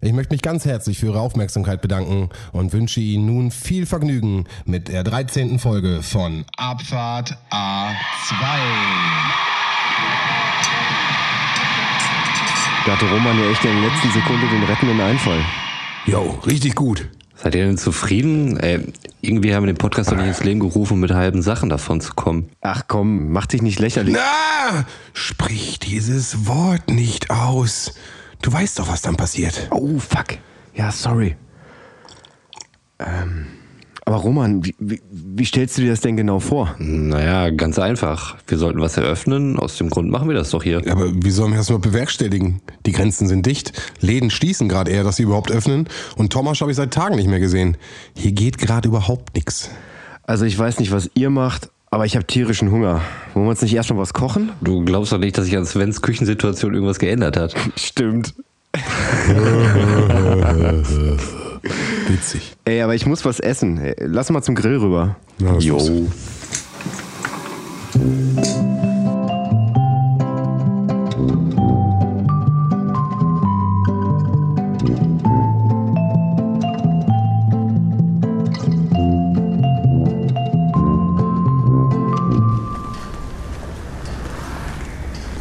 Ich möchte mich ganz herzlich für Ihre Aufmerksamkeit bedanken und wünsche Ihnen nun viel Vergnügen mit der 13. Folge von Abfahrt A2. Da hatte Roman ja echt in der letzten Sekunde den rettenden Einfall. Jo, richtig gut. Seid ihr denn zufrieden? Ey, irgendwie haben wir den Podcast doch nicht ins Leben gerufen, um mit halben Sachen davon zu kommen. Ach komm, mach dich nicht lächerlich. Na, sprich dieses Wort nicht aus. Du weißt doch, was dann passiert. Oh, fuck. Ja, sorry. Ähm, aber Roman, wie, wie, wie stellst du dir das denn genau vor? Naja, ganz einfach. Wir sollten was eröffnen. Aus dem Grund machen wir das doch hier. Aber wie sollen wir das nur bewerkstelligen? Die Grenzen sind dicht. Läden schließen gerade eher, dass sie überhaupt öffnen. Und Thomas habe ich seit Tagen nicht mehr gesehen. Hier geht gerade überhaupt nichts. Also ich weiß nicht, was ihr macht, aber ich habe tierischen Hunger. Wollen wir uns nicht erst mal was kochen? Du glaubst doch nicht, dass sich an Svens Küchensituation irgendwas geändert hat. Stimmt. Witzig. Ey, aber ich muss was essen. Lass mal zum Grill rüber. Ja, was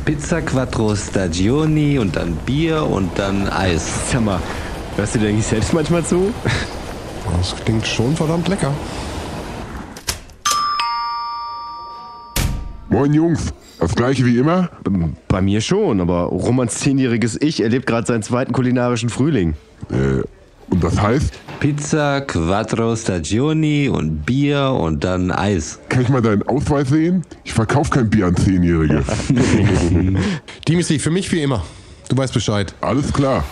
Pizza Quattro Stagioni und dann Bier und dann Eis. Sag mal, hörst du dir eigentlich selbst manchmal zu? Das klingt schon verdammt lecker. Moin Jungs, das gleiche wie immer? Bei mir schon, aber Romans zehnjähriges Ich erlebt gerade seinen zweiten kulinarischen Frühling. Äh, und das heißt, Pizza Quattro Stagioni und Bier und dann Eis. kann ich mal deinen Ausweis sehen? Ich verkaufe kein Bier an Zehnjährige. Dimitri, für mich wie immer. Du weißt Bescheid. Alles klar.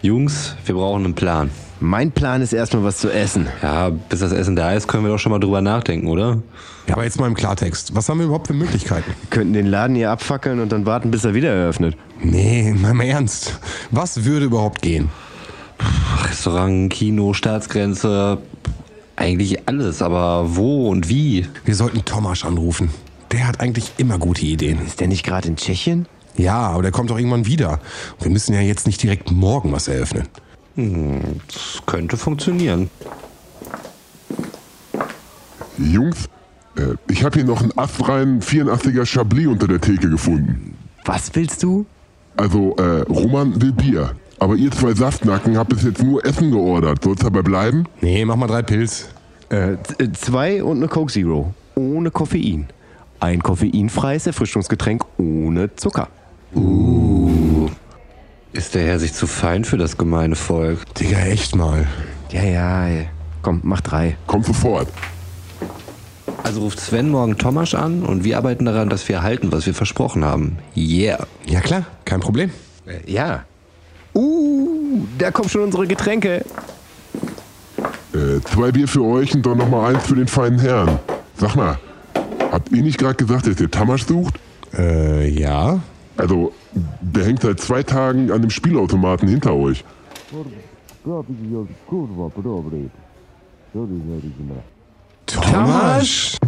Jungs, wir brauchen einen Plan. Mein Plan ist erstmal was zu essen. Ja, bis das Essen da ist, können wir doch schon mal drüber nachdenken, oder? Ja, aber jetzt mal im Klartext. Was haben wir überhaupt für Möglichkeiten? Wir könnten den Laden hier abfackeln und dann warten, bis er wieder eröffnet. Nee, mal im Ernst. Was würde überhaupt gehen? Restaurant, Kino, Staatsgrenze, eigentlich alles, aber wo und wie? Wir sollten Thomas anrufen. Der hat eigentlich immer gute Ideen. Ist der nicht gerade in Tschechien? Ja, aber der kommt doch irgendwann wieder. Und wir müssen ja jetzt nicht direkt morgen was eröffnen. Das könnte funktionieren. Jungs, äh, ich habe hier noch einen astreinen 84er Chablis unter der Theke gefunden. Was willst du? Also, äh, Roman will Bier. Aber ihr zwei Saftnacken habt bis jetzt nur Essen geordert. Soll's dabei bleiben? Nee, mach mal drei Pilz. Äh, äh, zwei und eine Coke Zero. Ohne Koffein. Ein koffeinfreies Erfrischungsgetränk ohne Zucker. Ist der Herr sich zu fein für das gemeine Volk? Digga, echt mal. Ja, ja, ey. komm, mach drei. Kommt sofort. Also ruft Sven morgen Thomas an und wir arbeiten daran, dass wir halten, was wir versprochen haben. Yeah. Ja klar, kein Problem. Äh, ja. Uh, da kommen schon unsere Getränke. Äh, zwei Bier für euch und dann nochmal eins für den feinen Herrn. Sag mal, habt ihr nicht gerade gesagt, dass ihr Tamasch sucht? Äh, ja. Also, der hängt seit zwei Tagen an dem Spielautomaten hinter euch. Thomas?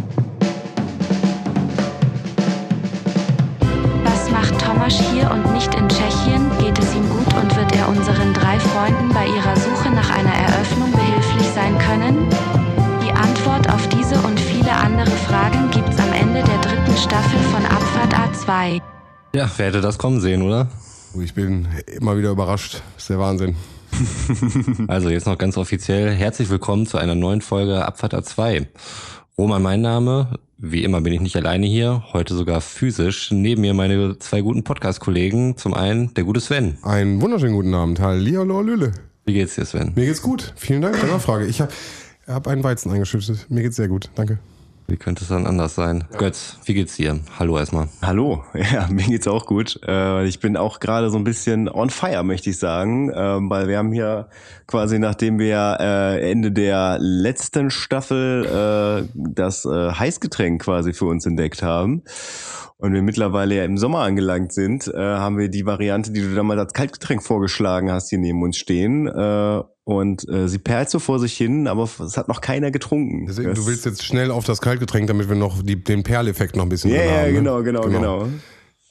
Was macht Tomasz hier und nicht in Tschechien? Geht es ihm gut und wird er unseren drei Freunden bei ihrer Suche nach einer Eröffnung behilflich sein können? Die Antwort auf diese und viele andere Fragen gibt's am Ende der dritten Staffel von Abfahrt A2. Ja, wer hätte das kommen sehen, oder? Ich bin immer wieder überrascht. ist der Wahnsinn. Also jetzt noch ganz offiziell. Herzlich willkommen zu einer neuen Folge Abfahrt A2. Roman mein Name. Wie immer bin ich nicht alleine hier, heute sogar physisch. Neben mir meine zwei guten Podcast-Kollegen. Zum einen der gute Sven. Einen wunderschönen guten Abend. Hallihallo, Lülle. Wie geht's dir, Sven? Mir geht's gut. Vielen Dank für die Nachfrage. Ich habe hab einen Weizen eingeschüttet. Mir geht's sehr gut. Danke. Wie könnte es dann anders sein? Götz, wie geht's dir? Hallo erstmal. Hallo, ja, mir geht's auch gut. Äh, ich bin auch gerade so ein bisschen on fire, möchte ich sagen, ähm, weil wir haben hier quasi, nachdem wir äh, Ende der letzten Staffel äh, das Heißgetränk quasi für uns entdeckt haben und wir mittlerweile ja im Sommer angelangt sind, haben wir die Variante, die du damals als Kaltgetränk vorgeschlagen hast, hier neben uns stehen. Und äh, sie perlt so vor sich hin, aber es hat noch keiner getrunken. Deswegen, du willst jetzt schnell auf das Kaltgetränk, damit wir noch die, den Perleffekt noch ein bisschen Ja, drin ja, haben. ne? genau, genau, genau.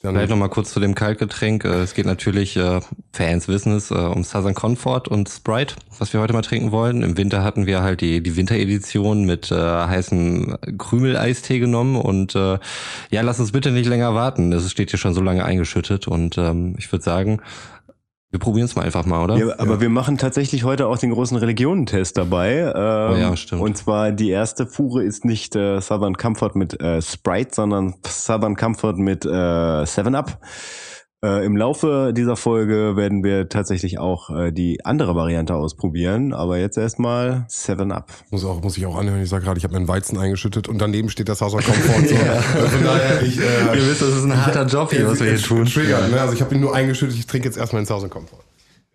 Dann, Vielleicht nochmal kurz zu dem Kaltgetränk. Äh, Es geht natürlich, äh, Fans wissen es, äh, um Southern Comfort und Sprite, was wir heute mal trinken wollen. Im Winter hatten wir halt die, die Winteredition mit äh, heißen Krümeleistee genommen und äh, ja, lass uns bitte nicht länger warten. Es steht hier schon so lange eingeschüttet und ähm, ich würde sagen, wir probieren es mal einfach mal, oder? Ja, aber wir machen tatsächlich heute auch den großen Religionentest dabei. Ähm, Oh ja, stimmt. Und zwar die erste Fuhre ist nicht äh, Southern Comfort mit äh, Sprite, sondern Southern Comfort mit äh, 7 Up. Äh, Im Laufe dieser Folge werden wir tatsächlich auch äh, die andere Variante ausprobieren, aber jetzt erstmal 7 Up. muss, auch, muss ich auch anhören, ich sage gerade, ich habe mir einen Weizen eingeschüttet und daneben steht das Haus Komfort. So. Also Von daher, ich, äh, Ihr wisst, das ist ein harter Job hier, was wir hier tun. Triggert, ne? Also ich habe ihn nur eingeschüttet, ich trinke jetzt erstmal ins Haus Komfort.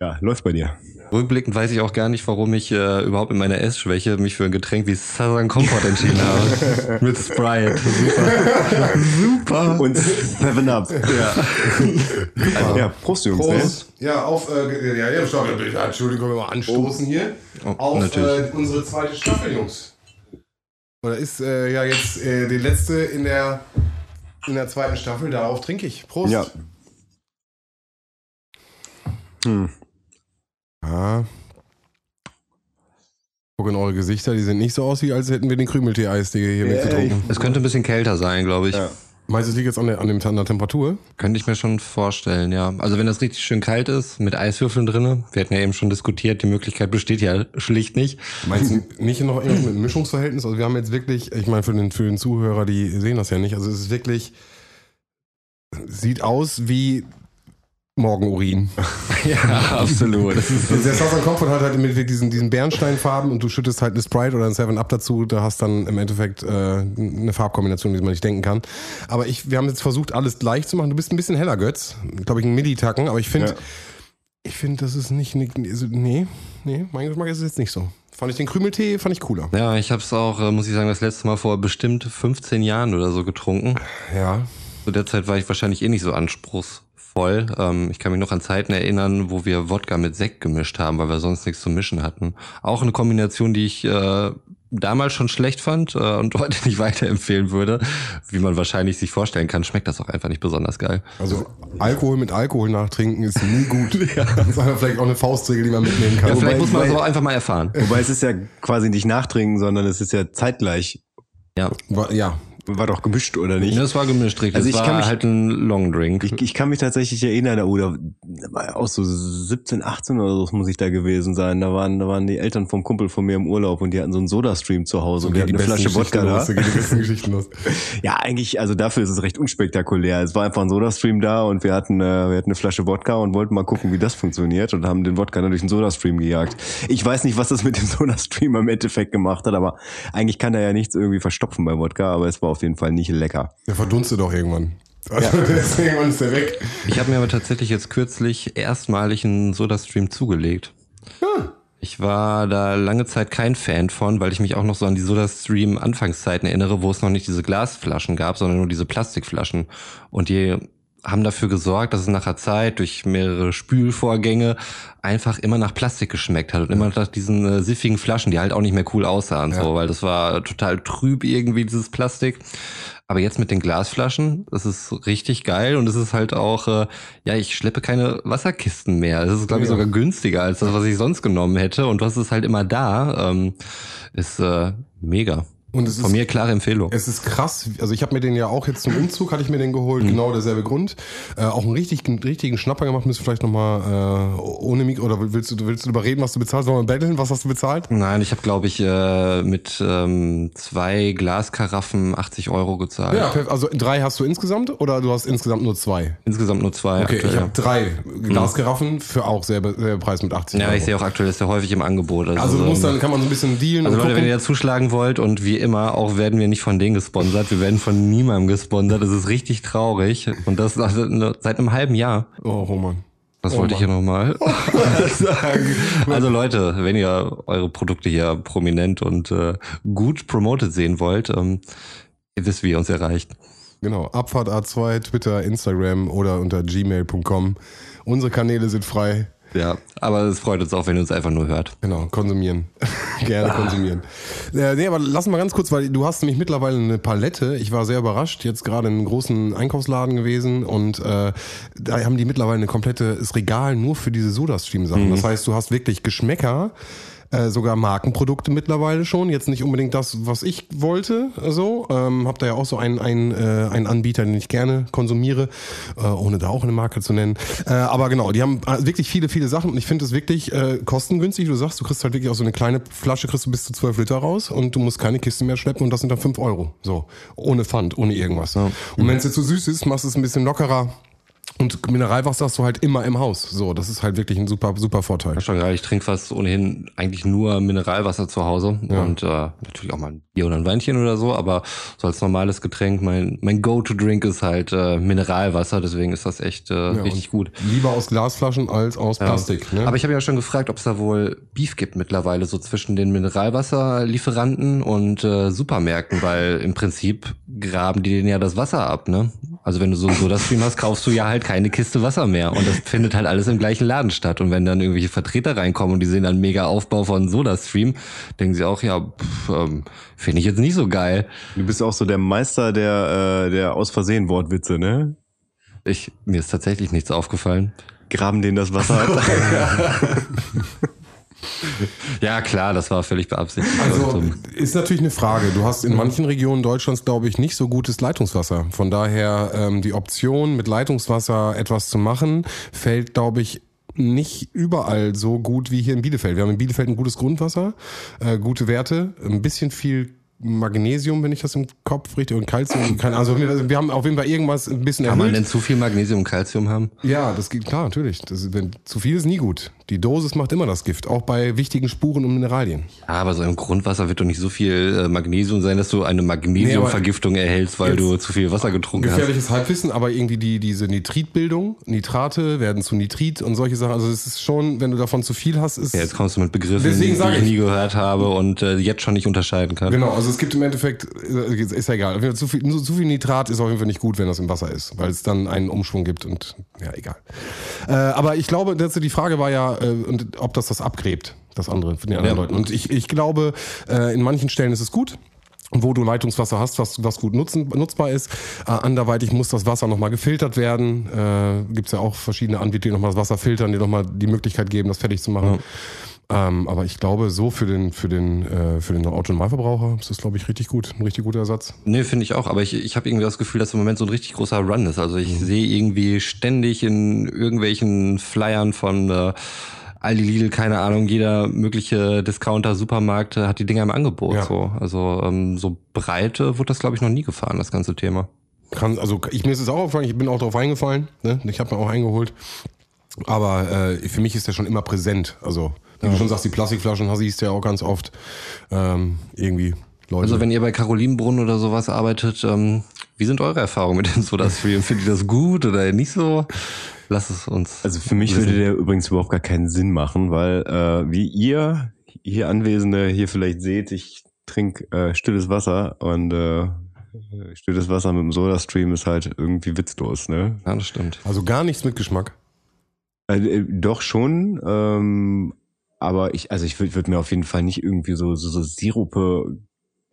Ja, läuft bei dir. Rückblickend weiß ich auch gar nicht, warum ich äh, überhaupt in meiner Essschwäche mich für ein Getränk wie Southern Comfort entschieden habe. Mit Sprite. Super. Super. Und 7 Up. Ja. ja, Prost, Jungs. Ne? Prost. Ja, auf, äh, ja, ja, ja, Entschuldigung, wir mal anstoßen hier. Oh, auf äh, unsere zweite Staffel, Jungs. Oder ist äh, ja jetzt äh, die letzte in der, in der zweiten Staffel, darauf trinke ich. Prost. Ja. Hm. Ja. Guck in eure Gesichter, die sehen nicht so aus, wie als hätten wir den Krümeltee-Eisdee hier Ja, mitgetrunken. Es könnte ein bisschen kälter sein, glaube ich. Ja. Meinst du, es liegt jetzt an der, an, dem, an der Temperatur? Könnte ich mir schon vorstellen, ja. Also wenn das richtig schön kalt ist, mit Eiswürfeln drinne, wir hatten ja eben schon diskutiert, die Möglichkeit besteht ja schlicht nicht. Meinst du nicht noch irgendwas mit Mischungsverhältnis? Also wir haben jetzt wirklich, ich meine für den, für den Zuhörer, die sehen das ja nicht, also es ist wirklich, sieht aus wie Morgenurin. Ja, absolut. Das ist, der Southern Comfort hat halt mit diesen, diesen Bernsteinfarben und du schüttest halt eine Sprite oder ein 7-Up dazu, da hast dann im Endeffekt äh, eine Farbkombination, die man nicht denken kann. Aber ich, wir haben jetzt versucht, alles gleich zu machen. Du bist ein bisschen heller, Götz. Glaube ich, ein Midi-Tacken, aber ich finde, Ja. ich finde, das ist nicht, nicht also, nee, nee, mein Geschmack ist es jetzt nicht so. Fand ich den Krümeltee, fand ich cooler. ja, ich habe es auch, äh, muss ich sagen, das letzte Mal vor bestimmt 15 Jahren oder so getrunken. Ja. Zu der Zeit war ich wahrscheinlich eh nicht so anspruchsvoll. Ähm, ich kann mich noch an Zeiten erinnern, wo wir Wodka mit Sekt gemischt haben, weil wir sonst nichts zu mischen hatten. Auch eine Kombination, die ich äh, damals schon schlecht fand äh, und heute nicht weiterempfehlen würde. Wie man wahrscheinlich sich vorstellen kann, schmeckt das auch einfach nicht besonders geil. Also Alkohol mit Alkohol nachtrinken ist nie gut. Das ist einfach vielleicht auch eine Faustregel, die man mitnehmen kann. Ja, vielleicht Wobei- muss man das auch einfach mal erfahren. Wobei es ist ja quasi nicht nachtrinken, sondern es ist ja zeitgleich. Ja. Ja, War doch gemischt, oder nicht? Das war gemischt, richtig. Also das ich war kann mich- halt ein Long Drink. Ich, ich kann mich tatsächlich erinnern, oder auch so 17, 18 oder so muss ich da gewesen sein. Da waren, da waren die Eltern vom Kumpel von mir im Urlaub und die hatten so einen Soda-Stream zu Hause und die hatten eine besten Flasche Wodka da. los, die besten Geschichten los. Ja, eigentlich, also dafür ist es recht unspektakulär. Es war einfach ein Soda-Stream da und wir hatten, äh, wir hatten eine Flasche Wodka und wollten mal gucken, wie das funktioniert und haben den Wodka dann durch den Soda-Stream gejagt. Ich weiß nicht, was das mit dem Soda-Stream im Endeffekt gemacht hat, aber eigentlich kann er ja nichts irgendwie verstopfen bei Wodka, aber es war auf jeden Fall nicht lecker. Der verdunstet doch irgendwann. Also deswegen irgendwann ist der weg. Ich habe mir aber tatsächlich jetzt kürzlich erstmalig einen Soda-Stream zugelegt. Ich war da lange Zeit kein Fan von, weil ich mich auch noch so an die Soda-Stream Anfangszeiten erinnere, wo es noch nicht diese Glasflaschen gab, sondern nur diese Plastikflaschen. Und die haben dafür gesorgt, dass es nach der Zeit durch mehrere Spülvorgänge einfach immer nach Plastik geschmeckt hat und immer nach diesen äh, siffigen Flaschen, die halt auch nicht mehr cool aussahen, so, weil das war total trüb irgendwie dieses Plastik. Aber jetzt mit den Glasflaschen, das ist richtig geil und es ist halt auch, äh, ja, ich schleppe keine Wasserkisten mehr. Das ist, glaube ich, Ja. sogar günstiger als das, was ich sonst genommen hätte. Und was ist halt immer da, ähm, ist äh, mega. Und es Von ist, mir klare Empfehlung. es ist krass. Also ich habe mir den ja auch jetzt zum Umzug, hatte ich mir den geholt. Genau derselbe Grund. Äh, auch einen richtigen, richtigen Schnapper gemacht. Müsst ihr vielleicht nochmal äh, ohne Mikro, oder willst du, willst du überreden, was du bezahlst? Sollen wir betteln? Was hast du bezahlt? Nein, ich habe, glaube ich, äh, mit ähm, zwei Glaskaraffen 80 Euro gezahlt. Ja, also drei hast du insgesamt oder du hast insgesamt nur zwei? Insgesamt nur zwei. Okay, aktuell. ich habe drei Glaskaraffen für auch selber, selber Preis mit 80 ja, Euro. ich sehe auch aktuell ist ja häufig im Angebot. also du musst ähm, dann, kann man so ein bisschen dealen Also Leute, wenn gucken. ihr da zuschlagen wollt und wie immer, auch werden wir nicht von denen gesponsert, wir werden von niemandem gesponsert, das ist richtig traurig und das seit seit einem halben Jahr. Oh, Roman. Das Oh wollte ich hier nochmal sagen. Also Leute, wenn ihr eure Produkte hier prominent und äh, gut promoted sehen wollt, ähm, ihr wisst, wie ihr uns erreicht. Genau, Abfahrt A2, Twitter, Instagram oder unter gmail.com. Unsere Kanäle sind frei. Ja, aber es freut uns auch, wenn ihr uns einfach nur hört. Genau, konsumieren. Gerne konsumieren. Äh, nee, aber lass mal ganz kurz, weil du hast nämlich mittlerweile eine Palette. Ich war sehr überrascht, jetzt gerade in einem großen Einkaufsladen gewesen und äh, da haben die mittlerweile ein komplettes Regal nur für diese Soda-Stream-Sachen. Das heißt, du hast wirklich Geschmäcker, äh, sogar Markenprodukte mittlerweile schon. Jetzt nicht unbedingt das, was ich wollte. So, ähm, hab da ja auch so einen, einen, äh, einen Anbieter, den ich gerne konsumiere, äh, ohne da auch eine Marke zu nennen. Äh, aber genau, die haben äh, wirklich viele, viele Sachen und ich finde es wirklich kostengünstig. Du sagst, du kriegst halt wirklich auch so eine kleine Flasche, kriegst du bis zu 12 Liter raus und du musst keine Kiste mehr schleppen und das sind dann 5 Euro. So, ohne Pfand, ohne irgendwas. Und wenn es jetzt zu so süß ist, machst du es ein bisschen lockerer. Und Mineralwasser hast du halt immer im Haus. So, das ist halt wirklich ein super, super Vorteil. Ja, schon geil. Ich trinke fast ohnehin eigentlich nur Mineralwasser zu Hause und äh, natürlich auch mal ein Bier oder ein Weinchen oder so, aber so als normales Getränk, mein, mein Go-To-Drink ist halt äh, Mineralwasser, deswegen ist das echt äh, richtig gut. Lieber aus Glasflaschen als aus Plastik. Ne? Aber ich habe ja schon gefragt, ob es da wohl Beef gibt mittlerweile so zwischen den Mineralwasserlieferanten und äh, Supermärkten, weil im Prinzip graben die denen ja das Wasser ab, ne? Also wenn du so so das Stream hast, kaufst du ja halt keine Kiste Wasser mehr und das findet halt alles im gleichen Laden statt und wenn dann irgendwelche Vertreter reinkommen und die sehen dann mega Aufbau von SodaStream, denken sie auch, ja, pff, ähm, finde ich jetzt nicht so geil. Du bist auch so der Meister der, äh, der aus Versehen Wortwitze, ne? Ich mir ist tatsächlich nichts aufgefallen. Graben denen das Wasser ab. Ja, klar, das war völlig beabsichtigt. Also ist natürlich eine Frage. Du hast in manchen Regionen Deutschlands, glaube ich, nicht so gutes Leitungswasser. Von daher ähm, die Option, mit Leitungswasser etwas zu machen, fällt, glaube ich, nicht überall so gut wie hier in Bielefeld. Wir haben in Bielefeld ein gutes Grundwasser, äh, gute Werte, ein bisschen viel Magnesium, wenn ich das im Kopf richtig und Calcium. Keine, also wir haben auf jeden Fall irgendwas ein bisschen Kann man erhöht. denn zu viel Magnesium und Calcium haben? Ja, das geht klar, natürlich. Das, wenn, zu viel ist nie gut. Die Dosis macht immer das Gift, auch bei wichtigen Spuren und Mineralien. Aber so im Grundwasser wird doch nicht so viel äh, Magnesium sein, dass du eine Magnesiumvergiftung erhältst, weil du zu viel Wasser getrunken hast. Gefährliches Halbwissen, aber irgendwie die, diese Nitritbildung, Nitrate werden zu Nitrit und solche Sachen. Also es ist schon, wenn du davon zu viel hast, ist. Ja, jetzt kommst du mit Begriffen, Deswegen die sag ich nie gehört habe und äh, jetzt schon nicht unterscheiden kann. Genau, also es gibt im Endeffekt, äh, ist ja egal. Zu viel, zu viel Nitrat ist auf jeden Fall nicht gut, wenn das im Wasser ist, weil es dann einen Umschwung gibt und ja, egal. Äh, aber ich glaube, die Frage war ja, äh, und ob das das abgräbt, das andere von den anderen Ja. Leuten. Und ich, ich glaube, äh, in manchen Stellen ist es gut. Wo du Leitungswasser hast, was, was gut nutzen, nutzbar ist. Äh, anderweitig muss das Wasser nochmal gefiltert werden. Äh, Gibt es ja auch verschiedene Anbieter, die nochmal das Wasser filtern, die nochmal die Möglichkeit geben, das fertig zu machen. Ähm, aber ich glaube, so für den, für den, äh, für den Autonormalverbraucher ist das, glaube ich, richtig gut. Ein richtig guter Ersatz. Nee, finde ich auch, aber ich, ich habe irgendwie das Gefühl, dass im Moment so ein richtig großer Run ist. Also ich sehe irgendwie ständig in irgendwelchen Flyern von äh, Aldi Lidl, keine Ahnung, jeder mögliche Discounter, Supermarkt äh, hat die Dinger im Angebot. Ja. So. Also ähm, so breite wurde das, glaube ich, noch nie gefahren, das ganze Thema. Kann, also ich, mir ist es auch aufgefallen, ich bin auch drauf eingefallen. Ne? Ich habe mir auch eingeholt. Aber äh, für mich ist der schon immer präsent. Also, wie du schon sagst, die Plastikflaschen siehst du ja auch ganz oft. Ähm, irgendwie Leute. Also wenn ihr bei Carolinenbrunnen oder sowas arbeitet, ähm, wie sind eure Erfahrungen mit dem Soda-Stream? Findet ihr das gut oder nicht so? Lass es uns. Also für mich würde der übrigens überhaupt gar keinen Sinn machen, weil äh, wie ihr hier Anwesende hier vielleicht seht, ich trinke äh, stilles Wasser und äh, stilles Wasser mit dem Soda-Stream ist halt irgendwie witzlos, ne? ja, das stimmt. also gar nichts mit Geschmack. Äh, äh, doch schon, ähm, aber ich, also ich würde würd mir auf jeden Fall nicht irgendwie so, so, so Sirupe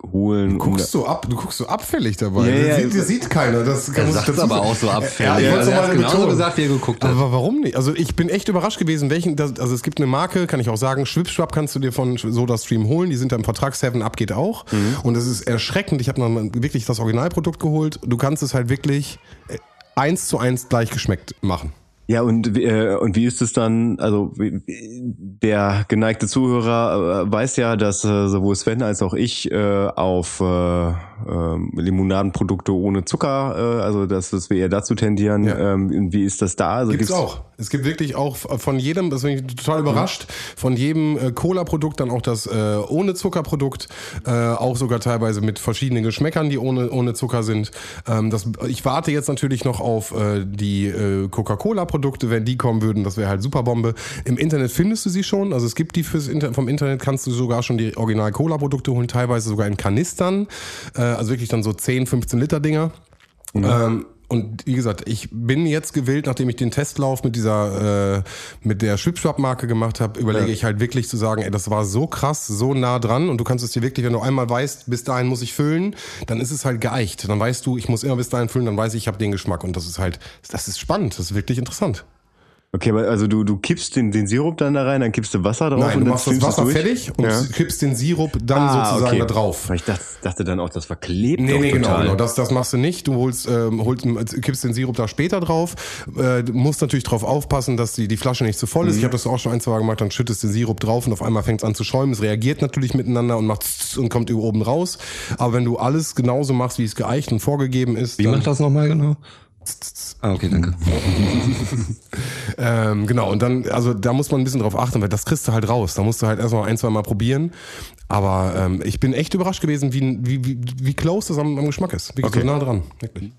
holen. Du guckst so ab, du guckst so abfällig dabei. Ja, das, ja, sieht, das sieht keiner. Das kann es aber auch so abfällig. Ja, ich wollte also er genauso gesagt, wie er geguckt hat. Aber warum nicht? Also ich bin echt überrascht gewesen, welchen, das, also es gibt eine Marke, kann ich auch sagen, Schwipschwap kannst du dir von SodaStream holen, die sind da im Vertrag, 7up geht auch. Und es ist erschreckend, ich habe wirklich das Originalprodukt geholt, du kannst es halt wirklich äh, eins zu eins gleich geschmeckt machen. Ja, und, wie- äh, und wie ist es dann, also der geneigte Zuhörer äh, weiß ja, dass äh, sowohl Sven als auch ich äh, auf äh, ähm, Limonadenprodukte ohne Zucker, äh, also dass, dass wir eher dazu tendieren. Ja. Ähm, wie ist das da? Also Gibt's auch. Es gibt wirklich auch von jedem, das bin ich total überrascht, von jedem äh, Cola-Produkt dann auch das äh, ohne Zuckerprodukt, äh, auch sogar teilweise mit verschiedenen Geschmäckern, die ohne, ohne Zucker sind. Ähm, das, ich warte jetzt natürlich noch auf äh, die äh, Coca-Cola-Produkte, wenn die kommen würden, das wäre halt super Bombe. Im Internet findest du sie schon, also es gibt die fürs Inter vom Internet, kannst du sogar schon die Original-Cola-Produkte holen, teilweise sogar in Kanistern, äh, also wirklich dann so 10, 15 Liter Dinger. Ähm, und wie gesagt, ich bin jetzt gewillt, nachdem ich den Testlauf mit dieser, äh, mit der Schwipschwap-Marke gemacht habe, überlege Ja. ich halt wirklich zu sagen, ey, das war so krass, so nah dran und du kannst es dir wirklich, wenn du einmal weißt, bis dahin muss ich füllen, dann ist es halt geeicht. Dann weißt du, ich muss immer bis dahin füllen, dann weiß ich, ich habe den Geschmack und das ist halt, das ist spannend, das ist wirklich interessant. Okay, aber also du, du kippst den, den Sirup dann da rein, dann kippst du Wasser drauf Nein, und du dann machst das Wasser durch? fertig und Ja. kippst den Sirup dann Ah, sozusagen okay. da drauf. Ich dachte, dachte dann auch, das verklebt Nee, nee, genau, total. genau. Das, das machst du nicht. Du holst, ähm, holst, kippst den Sirup da später drauf. Äh, musst natürlich drauf aufpassen, dass die, die Flasche nicht zu voll ist. Ich habe das auch schon ein, zwei Mal gemacht. Dann schüttest den Sirup drauf und auf einmal fängt es an zu schäumen. Es reagiert natürlich miteinander und macht und kommt über oben raus. Aber wenn du alles genauso machst, wie es geeicht und vorgegeben ist, Wie macht das nochmal genau? Ah, okay, danke. ähm, genau. Und dann, also da muss man ein bisschen drauf achten, weil das kriegst du halt raus. Da musst du halt erstmal ein, zwei Mal probieren. Aber ähm, ich bin echt überrascht gewesen, wie, wie, wie, wie close das am, am Geschmack ist. Wirklich Okay. so nah dran. Wirklich.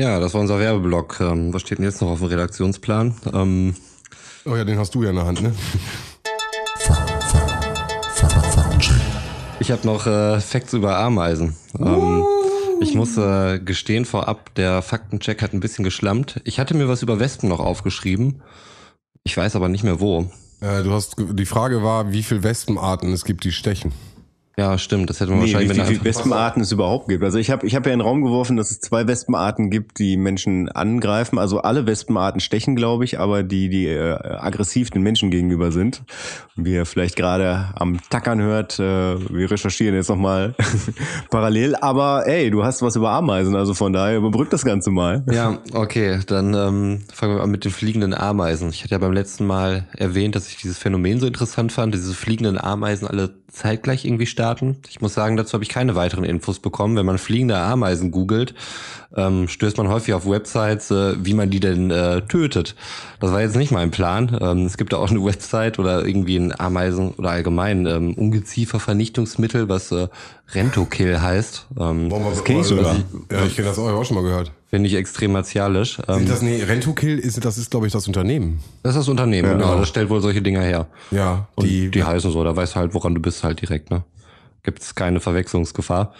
Ja, das war unser Werbeblock. Ähm, was steht denn jetzt noch auf dem Redaktionsplan? Ähm, Oh ja, den hast du ja in der Hand, ne? ich habe noch äh, Facts über Ameisen. Ähm, ich muss äh, gestehen vorab, der Faktencheck hat ein bisschen geschlammt. Ich hatte mir was über Wespen noch aufgeschrieben. Ich weiß aber nicht mehr wo. Äh, du hast, die Frage war, wie viele Wespenarten es gibt, die stechen. Ja, stimmt. Das hätte man Nee, wie, wahrscheinlich wie mit viele einer Wespenarten es überhaupt gibt. Also ich habe ich hab ja in den Raum geworfen, dass es zwei Wespenarten gibt, die Menschen angreifen. Also alle Wespenarten stechen, glaube ich, aber die, die äh, aggressiv den Menschen gegenüber sind. Wie ihr vielleicht gerade am Tackern hört, äh, wir recherchieren jetzt nochmal parallel. Aber ey, du hast was über Ameisen, also von daher überbrückt das Ganze mal. Ja, okay, dann ähm, fangen wir an mit den fliegenden Ameisen. Ich hatte ja beim letzten Mal erwähnt, dass ich dieses Phänomen so interessant fand, diese fliegenden Ameisen alle zeitgleich irgendwie starten. Ich muss sagen, dazu habe ich keine weiteren Infos bekommen. Wenn man fliegende Ameisen googelt, ähm, stößt man häufig auf Websites, äh, wie man die denn äh, tötet. Das war jetzt nicht mein Plan. Ähm, es gibt da auch eine Website oder irgendwie ein Ameisen oder allgemein ähm, Ungeziefer-Vernichtungsmittel, was äh, Rentokill heißt. Ähm, das kenn ich sogar. Ja, ich kenne das auch, auch schon mal gehört. Finde ich extrem martialisch. Ähm, Ist das nee, Rentokill ist, das ist, glaube ich, das Unternehmen. Das ist das Unternehmen, Ja, genau. genau. Das stellt wohl solche Dinger her. Ja, Und die, die, heißen so, da weißt du halt, woran du bist halt direkt, ne? Gibt es keine Verwechslungsgefahr.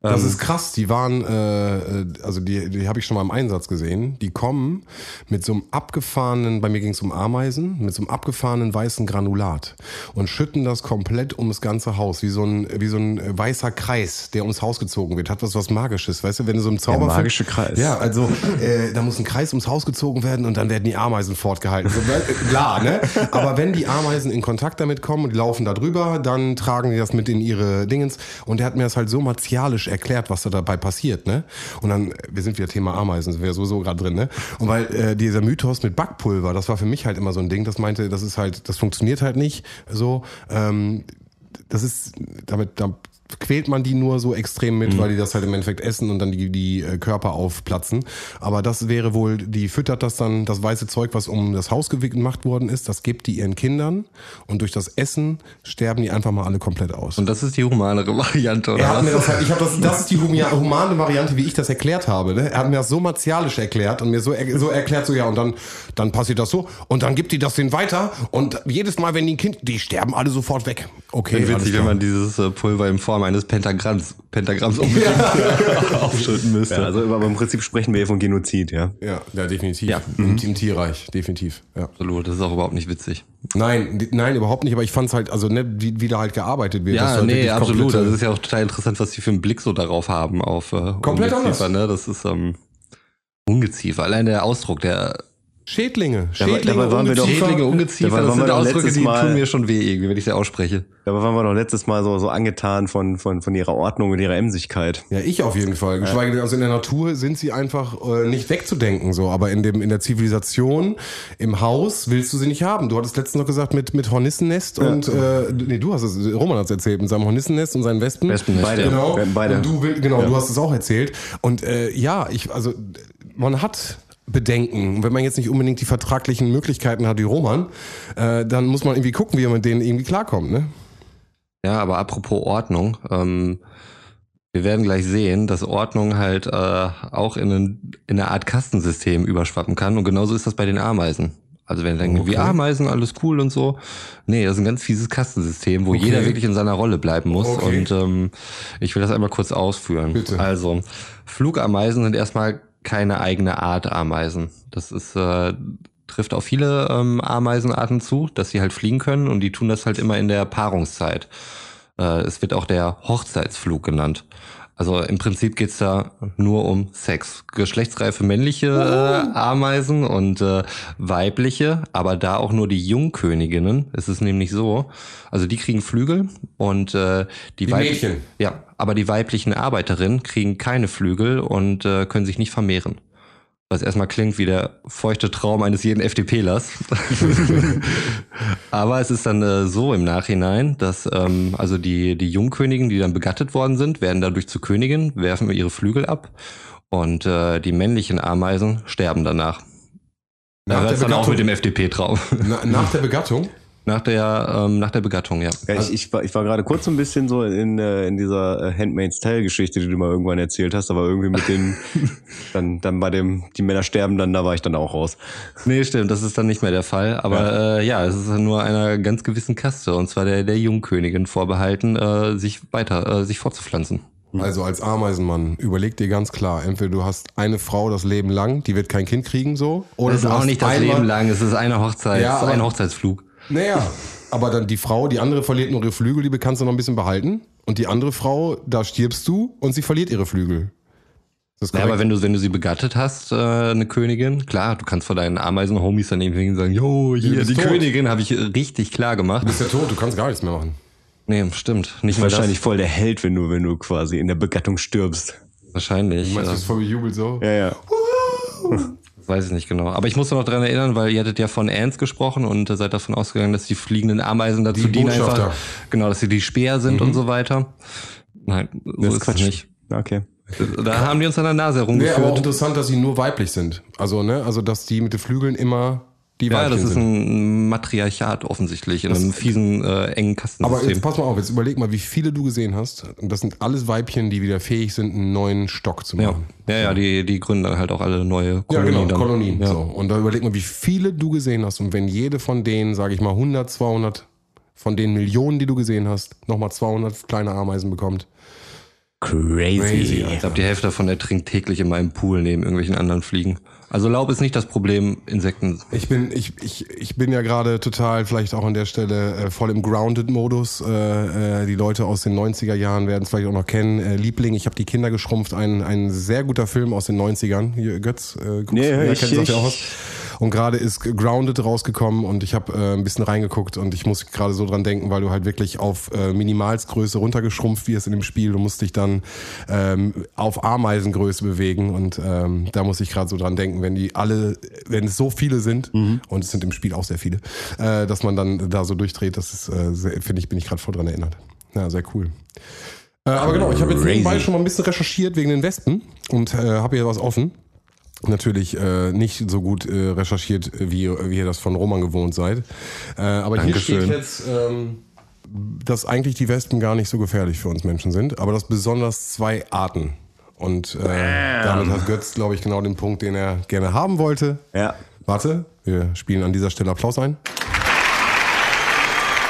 Das Ähm, ist krass. Die waren, äh, also die, die habe ich schon mal im Einsatz gesehen. Die kommen mit so einem abgefahrenen, bei mir ging es um Ameisen, mit so einem abgefahrenen weißen Granulat und schütten das komplett ums ganze Haus, wie so ein, wie so ein weißer Kreis, der ums Haus gezogen wird. Hat was was Magisches, weißt du? Wenn du so im Zauberfilm, magische Kreis. Ja, also äh, da muss ein Kreis ums Haus gezogen werden und dann werden die Ameisen fortgehalten. So, äh, klar, ne? Aber wenn die Ameisen in Kontakt damit kommen und die laufen da drüber, dann tragen die das mit in ihre Dingens. Und der hat mir das halt so martialisch erklärt, was da dabei passiert, ne? Und dann, wir sind wieder Thema Ameisen, sind wir sowieso gerade drin, ne? Und weil äh, dieser Mythos mit Backpulver, das war für mich halt immer so ein Ding, das meinte, das ist halt, das funktioniert halt nicht so. Ähm, das ist, damit, da quält man die nur so extrem mit, weil die das halt im Endeffekt essen und dann die, die äh, Körper aufplatzen. Aber das wäre wohl, die füttert das dann, das weiße Zeug, was um das Haus gewickelt gemacht worden ist, das gibt die ihren Kindern und durch das Essen sterben die einfach mal alle komplett aus. Und das ist die humanere Variante, oder? Er hat mir das halt, ich habe das, das ist die humane Variante, wie ich das erklärt habe. Ne? Er hat mir das so martialisch erklärt und mir so, so erklärt, so ja, und dann, dann passiert das so und dann gibt die das denen weiter und jedes Mal, wenn die ein Kind, die sterben alle sofort weg. Okay, alles witzig, wenn man dieses äh, Pulver in Form eines Pentagramms, Pentagramms unbedingt aufschütten müsste. Ja, also aber im Prinzip sprechen wir hier von Genozid, ja. Ja, ja, definitiv. Ja. Im, Im Tierreich, definitiv. Ja. Absolut, das ist auch überhaupt nicht witzig. Nein, nein, überhaupt nicht, aber ich fand es halt, also ne, wie, wie da halt gearbeitet wird. Ja, nee, absolut. Das ist ja auch total interessant, was die für einen Blick so darauf haben auf äh, Komplett Ungeziefer, anders. ne? Das ist ähm, Ungeziefer. Allein der Ausdruck, der Schädlinge, Schädlinge, dabei waren wir doch-. Schädlinge, Ungeziefer, Dabei das waren wir doch Ausdrücke, die Mal- tun mir schon weh, irgendwie, wenn ich sie ausspreche. Dabei waren wir doch letztes Mal so, so angetan von, von, von ihrer Ordnung und ihrer Emsigkeit. Ja, ich auf jeden Fall. Geschweige denn, also in der Natur sind sie einfach äh, nicht wegzudenken, so. Aber in dem, in der Zivilisation, im Haus willst du sie nicht haben. Du hattest letztens noch gesagt mit, mit Hornissennest und, äh, nee, du hast es, Roman hat es erzählt, mit seinem Hornissennest und seinen Wespen. Wespennest, Beide. ja. Genau. Beide. Und du, will- genau, Ja. du hast es auch erzählt. Und äh, ja, ich, also man hat Bedenken. Wenn man jetzt nicht unbedingt die vertraglichen Möglichkeiten hat wie Roman, äh, dann muss man irgendwie gucken, wie man mit denen irgendwie klarkommt, ne? Ja, aber apropos Ordnung, ähm, wir werden gleich sehen, dass Ordnung halt äh, auch in, ein, in eine Art Kastensystem überschwappen kann. Und genauso ist das bei den Ameisen. Also wenn ihr denkt, wie Okay. Ameisen, alles cool und so. Nee, das ist ein ganz fieses Kastensystem, wo Okay. jeder wirklich in seiner Rolle bleiben muss. Okay. Und ähm, ich will das einmal kurz ausführen. Bitte. Also, Flugameisen sind erstmal keine eigene Art Ameisen. Das ist äh, trifft auf viele ähm, Ameisenarten zu, dass sie halt fliegen können und die tun das halt immer in der Paarungszeit. Äh, es wird auch der Hochzeitsflug genannt. Also im Prinzip geht's da nur um Sex. Geschlechtsreife männliche äh, Ameisen und äh, weibliche, aber da auch nur die Jungköniginnen. Es ist nämlich so, also die kriegen Flügel und äh, die, Die Mädchen. Ja, aber die weiblichen Arbeiterinnen kriegen keine Flügel und äh, können sich nicht vermehren. Was erstmal klingt wie der feuchte Traum eines jeden FDPlers. Aber es ist dann äh, so im Nachhinein, dass ähm, also die, die Jungkönigen, die dann begattet worden sind, werden dadurch zu Königen, werfen ihre Flügel ab und äh, die männlichen Ameisen sterben danach. Da Nach hört der es dann auch mit dem FDP-Traum. Na, nach der Begattung? Nach der, ähm, nach der Begattung, ja. Ja, ich, ich, war, ich war gerade kurz so ein bisschen so in, äh, in dieser äh, Handmaid's Tale-Geschichte, die du mal irgendwann erzählt hast, aber irgendwie mit den, dann, dann bei dem, die Männer sterben dann, da war ich dann auch raus. Nee, stimmt, das ist dann nicht mehr der Fall. Aber ja, äh, ja es ist nur einer ganz gewissen Kaste, und zwar der, der Jungkönigin vorbehalten, äh, sich weiter, äh, sich fortzupflanzen. Also als Ameisenmann, überleg dir ganz klar, entweder du hast eine Frau das Leben lang, die wird kein Kind kriegen so, oder Das ist du auch hast nicht das einmal- Leben lang, es ist eine Hochzeit, Ja, es ist aber- ein Hochzeitsflug. Naja, aber dann die Frau, die andere verliert nur ihre Flügel, die kannst du noch ein bisschen behalten. Und die andere Frau, da stirbst du und sie verliert ihre Flügel. Das Ja, aber wenn du, wenn du sie begattet hast, äh, eine Königin, klar, du kannst vor deinen Ameisen-Homies dann irgendwie sagen, jo, hier, die tot. Königin habe ich richtig klar gemacht. du bist ja tot, du kannst gar nichts mehr machen. Nee, stimmt. Nicht Wahrscheinlich voll der Held, wenn du, wenn du quasi in der Begattung stirbst. das. Wahrscheinlich. Du meinst, du äh, bist voll bejubelt so? Ja, ja. Weiß ich nicht genau. Aber ich muss noch dran erinnern, weil ihr hattet ja von Ants gesprochen und seid davon ausgegangen, dass die fliegenden Ameisen dazu Die dienen Botschafter. einfach. Genau, dass sie die Speer sind und so weiter. Nein, so Das ist Quatsch. es nicht. Okay. Da haben die uns an der Nase Nee, aber auch herumgeführt. interessant, dass sie nur weiblich sind. Also, ne, also dass die mit den Flügeln immer die Ja, das ist ein Matriarchat offensichtlich in einem fiesen äh, engen Aber Kastensystem. jetzt pass mal auf, jetzt überleg mal, wie viele du gesehen hast. Und das sind alles Weibchen, die wieder fähig sind, einen neuen Stock zu Ja, machen. ja, ja, die, die gründen dann halt auch alle neue Ja, Kolonien. genau, dann. Kolonien. Ja. So. Und da überleg mal, wie viele du gesehen hast. Und wenn jede von denen, sage ich mal, 100, 200 von den Millionen, die du gesehen hast, nochmal 200 kleine Ameisen bekommt. Crazy. Crazy, Ich glaube, die Hälfte davon ertrinkt täglich in meinem Pool neben irgendwelchen anderen Fliegen. Also Laub ist nicht das Problem, Insekten. Ich bin, ich, ich, ich bin ja gerade total, vielleicht auch an der Stelle, äh, voll im Grounded-Modus. Äh, äh, die Leute aus den 90er Jahren werden es vielleicht auch noch kennen. Äh, Liebling, ich habe die Kinder geschrumpft. Ein, ein sehr guter Film aus den 90ern. Hier, Götz, äh, guckst, Ja, wer ich- kennt, sagt ja ich- auch was. Und gerade ist Grounded rausgekommen und ich habe äh, ein bisschen reingeguckt und ich muss gerade so dran denken, weil du halt wirklich auf äh, Minimalsgröße runtergeschrumpft wirst in dem Spiel. Du musst dich dann ähm, auf Ameisengröße bewegen und ähm, da muss ich gerade so dran denken, wenn die alle, wenn es so viele sind und es sind im Spiel auch sehr viele, äh, dass man dann da so durchdreht, das ist, äh, finde ich, bin ich gerade voll dran erinnert. Ja, sehr cool. Äh, aber genau, ich habe jetzt nebenbei schon mal ein bisschen recherchiert wegen den Wespen und äh, habe hier was offen. Natürlich äh, nicht so gut äh, recherchiert, wie, wie ihr das von Roman gewohnt seid. Äh, aber hier Dankeschön. steht jetzt, ähm, dass eigentlich die Wespen gar nicht so gefährlich für uns Menschen sind, aber dass besonders zwei Arten. Und äh, damit hat Götz, glaube ich, genau den Punkt, den er gerne haben wollte. Ja. Warte, wir spielen an dieser Stelle Applaus ein.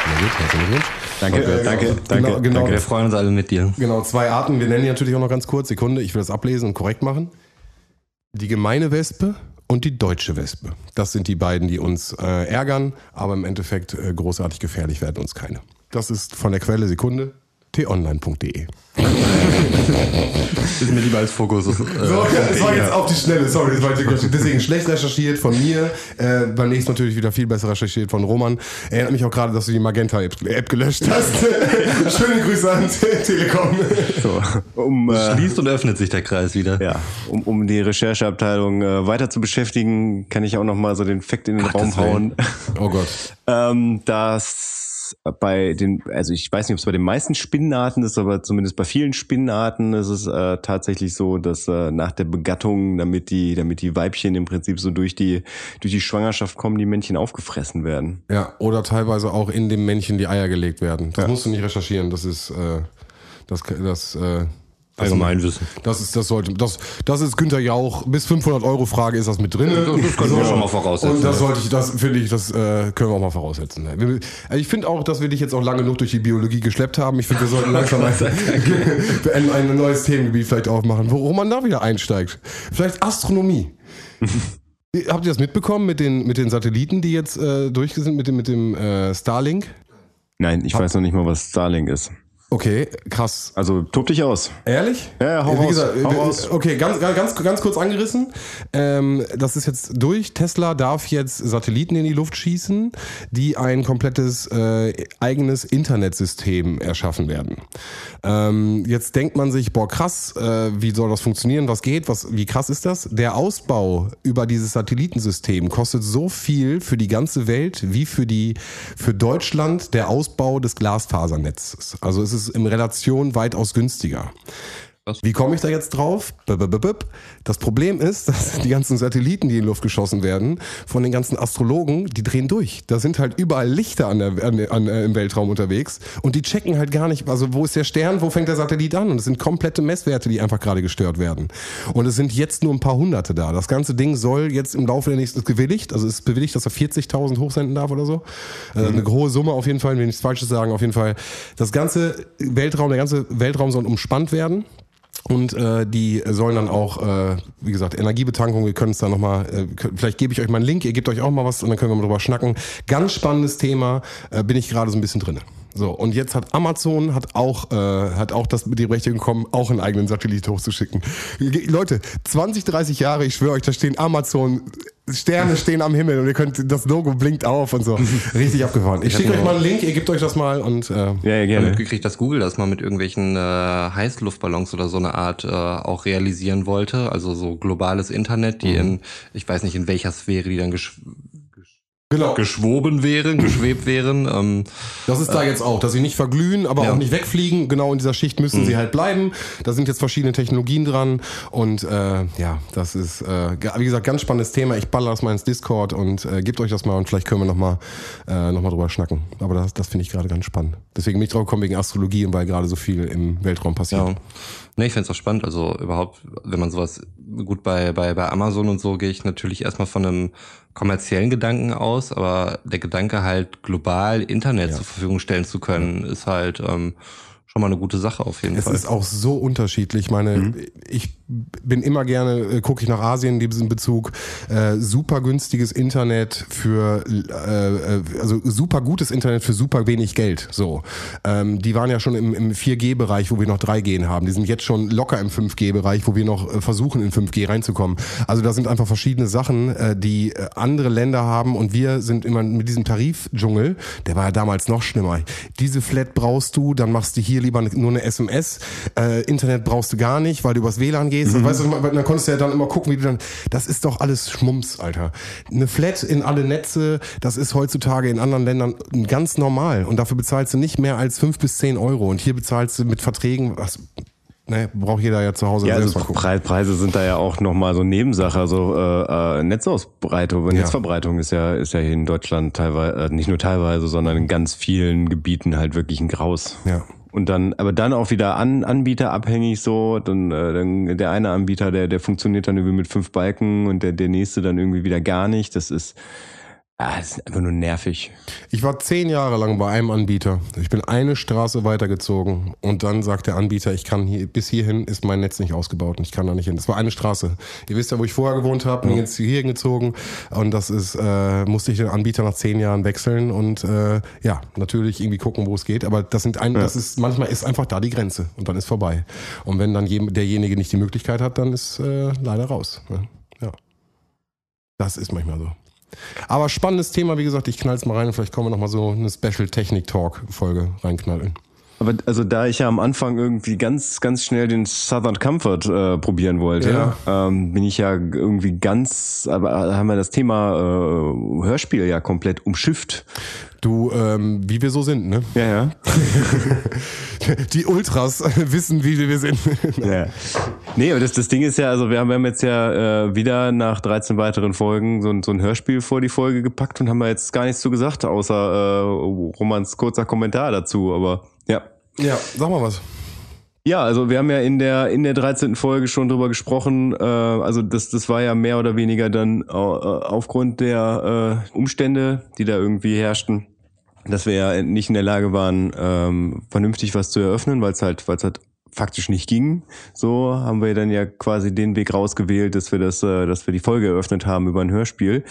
Na gut, herzlichen Glückwunsch. Danke, Äh, danke, genau, danke. Genau, genau, Wir freuen uns alle mit dir. Genau, zwei Arten. Wir nennen die natürlich auch noch ganz kurz. Sekunde, ich will das ablesen und korrekt machen. Die gemeine Wespe und die deutsche Wespe. Das sind die beiden, die uns äh, ärgern, aber im Endeffekt äh, großartig gefährlich werden uns keine. Das ist von der Quelle Sekunde t-online.de. Ist mir lieber als Fokus. Äh, So, das war jetzt auf die Schnelle, sorry, das war deswegen schlecht recherchiert von mir. Äh, beim nächsten natürlich wieder viel besser recherchiert von Roman. Erinnert mich auch gerade, dass du die Magenta-App gelöscht hast. Schöne Grüße an Telekom. So, um, äh, Schließt und öffnet sich der Kreis wieder. ja, um, um die Rechercheabteilung äh, weiter zu beschäftigen, kann ich auch noch mal so den Fakt in den Raum Willen. hauen. Oh Gott. ähm, dass bei den, also ich weiß nicht, ob es bei den meisten Spinnenarten ist, aber zumindest bei vielen Spinnenarten ist es äh, tatsächlich so, dass äh, nach der Begattung, damit die, damit die Weibchen im Prinzip so durch die, durch die Schwangerschaft kommen, die Männchen aufgefressen werden. Ja, oder teilweise auch in dem Männchen die Eier gelegt werden. Das musst du nicht recherchieren. Das ist, äh, das, das, äh, Allgemeinwissen. Das ist, das sollte, das, das ist Günther Jauch. Bis 500 Euro Frage ist das mit drin. Das können wir schon mal voraussetzen. Und das sollte ich, das finde ich, das äh, können wir auch mal voraussetzen. Also ich finde auch, dass wir dich jetzt auch lange genug durch die Biologie geschleppt haben. Ich finde, wir sollten langsam ein, ein, ein neues Themengebiet vielleicht aufmachen, wo man da wieder einsteigt. Vielleicht Astronomie. Habt ihr das mitbekommen mit den, mit den Satelliten, die jetzt äh, durch sind, mit dem, mit dem äh, Starlink? Nein, ich weiß noch nicht mal, was Starlink ist. Okay, krass. Also tob dich aus. Ehrlich? Ja, ja, hau Wie raus, gesagt, hau äh, raus. okay, ganz, ganz, ganz kurz angerissen. Ähm, das ist jetzt durch. Tesla darf jetzt Satelliten in die Luft schießen, die ein komplettes äh, eigenes Internetsystem erschaffen werden. Ähm, jetzt denkt man sich, boah, krass, äh, wie soll das funktionieren? Was geht? Was, wie krass ist das? Der Ausbau über dieses Satellitensystem kostet so viel für die ganze Welt wie für die für Deutschland der Ausbau des Glasfasernetzes. Also es ist in Relation weitaus günstiger. Wie komme ich da jetzt drauf? Das Problem ist, dass die ganzen Satelliten, die in die Luft geschossen werden, von den ganzen Astrologen, die drehen durch. Da sind halt überall Lichter an der, an, an, äh, im Weltraum unterwegs und die checken halt gar nicht, also wo ist der Stern, wo fängt der Satellit an? Und es sind komplette Messwerte, die einfach gerade gestört werden. Und es sind jetzt nur ein paar Hunderte da. Das ganze Ding soll jetzt im Laufe der nächsten, ist bewilligt, also es ist bewilligt, dass er 40.000 hochsenden darf oder so. Also eine hohe Summe auf jeden Fall, wenn ich nichts Falsches sagen, auf jeden Fall. Das ganze Weltraum, der ganze Weltraum soll umspannt werden. Und äh, die sollen dann auch, äh, wie gesagt, Energiebetankung, wir können es da nochmal, äh, vielleicht gebe ich euch mal einen Link, ihr gebt euch auch mal was und dann können wir mal drüber schnacken. Ganz spannendes Thema, äh, bin ich gerade so ein bisschen drinne. So, und jetzt hat Amazon hat auch, äh, hat auch das mit die Berechtigung bekommen, auch einen eigenen Satellit hochzuschicken. Leute, 20, 30 Jahre, ich schwöre euch, da stehen Amazon, Sterne stehen am Himmel und ihr könnt, das Logo blinkt auf und so. Richtig abgefahren. Ich schicke euch mal einen Link, ihr gebt euch das mal und äh, Ja, ja, Ich habe gerne. mitgekriegt, dass Google das mal mit irgendwelchen äh, Heißluftballons oder so eine Art äh, auch realisieren wollte. Also so globales Internet, die in, ich weiß nicht in welcher Sphäre die dann gesch genau. geschwoben wären, geschwebt wären. Ähm, Das ist da jetzt auch, dass sie nicht verglühen, aber Ja. auch nicht wegfliegen. Genau in dieser Schicht müssen sie halt bleiben. Da sind jetzt verschiedene Technologien dran und äh, ja, das ist äh, wie gesagt ganz spannendes Thema. Ich baller das mal ins Discord und äh, gebt euch das mal und vielleicht können wir noch mal äh, noch mal drüber schnacken. Aber das, das finde ich gerade ganz spannend. Deswegen bin ich drauf gekommen wegen Astrologie und weil gerade so viel im Weltraum passiert. Ja. Nee, ich find's auch spannend. Also überhaupt, wenn man sowas gut bei, bei, bei Amazon und so gehe ich natürlich erstmal von einem kommerziellen Gedanken aus, aber der Gedanke halt global Internet Ja. zur Verfügung stellen zu können, ist halt ähm, schon mal eine gute Sache auf jeden Es Fall. ist auch so unterschiedlich. Ich meine, ich bin immer gerne, äh, gucke ich nach Asien in diesem Bezug, äh, super günstiges Internet für, äh, äh, also super gutes Internet für super wenig Geld. So, ähm, die waren ja schon im, im 4G-Bereich, wo wir noch 3G haben. Die sind jetzt schon locker im 5G-Bereich, wo wir noch äh, versuchen, in 5G reinzukommen. Also da sind einfach verschiedene Sachen, die andere Länder haben und wir sind immer mit diesem Tarifdschungel, der war ja damals noch schlimmer. Diese Flat brauchst du, dann machst du hier lieber nur eine SMS. Äh, Internet brauchst du gar nicht, weil du übers WLAN gehst. Und weißt du, dann konntest du ja dann immer gucken, wie du dann. Das ist doch alles Schmumps, Alter. Eine Flat in alle Netze, das ist heutzutage in anderen Ländern ganz normal. Und dafür bezahlst du nicht mehr als fünf bis zehn Euro. Und hier bezahlst du mit Verträgen, was, ne, braucht jeder ja zu Hause Ja, also. Pre Preise sind da ja auch nochmal so Nebensache. Also äh, äh, Netzausbreitung, Netzverbreitung ist ja ist ja hier in Deutschland teilweise, äh, nicht nur teilweise, sondern in ganz vielen Gebieten halt wirklich ein Graus. Ja. Und dann, aber dann auch wieder an, Anbieter abhängig so, dann, äh, dann der eine Anbieter, der, der funktioniert dann irgendwie mit fünf Balken und der, der nächste dann irgendwie wieder gar nicht. Das ist, ah, das ist einfach nur nervig. Ich war zehn Jahre lang bei einem Anbieter. Ich bin eine Straße weitergezogen und dann sagt der Anbieter, ich kann hier, bis hierhin ist mein Netz nicht ausgebaut und ich kann da nicht hin. Das war eine Straße. Ihr wisst ja, wo ich vorher gewohnt habe, bin jetzt hier gezogen und das ist, äh, musste ich den Anbieter nach zehn Jahren wechseln und äh, ja, natürlich irgendwie gucken, wo es geht. Aber das sind ein, das ist, manchmal ist einfach da die Grenze und dann ist vorbei. Und wenn dann derjenige nicht die Möglichkeit hat, dann ist äh, leider raus. ne? Ja. Das ist manchmal so. Aber spannendes Thema, wie gesagt, ich knall's mal rein und vielleicht kommen wir noch mal so eine Special Technik Talk Folge reinknallen. Aber also da ich ja am Anfang irgendwie ganz, ganz schnell den Southern Comfort äh, probieren wollte, ähm, bin ich ja irgendwie ganz, aber haben wir das Thema äh, Hörspiel ja komplett umschifft. Du, ähm, wie wir so sind, ne? Ja, ja. Die Ultras wissen, wie wir sind. ja. Nee, aber das, das Ding ist ja, also wir haben, wir haben jetzt ja äh, wieder nach 13 weiteren Folgen so, ein- so ein Hörspiel vor die Folge gepackt und haben wir jetzt gar nichts zu gesagt, außer äh, Romans kurzer Kommentar dazu, aber ja. ja, sag mal was. Ja, also wir haben ja in der in der 13. Folge schon drüber gesprochen. Äh, also das das war ja mehr oder weniger dann äh, aufgrund der äh, Umstände, die da irgendwie herrschten, dass wir ja nicht in der Lage waren, ähm, vernünftig was zu eröffnen, weil es halt weil es halt faktisch nicht ging. So haben wir dann ja quasi den Weg rausgewählt, dass wir das, äh, dass wir die Folge eröffnet haben über ein Hörspiel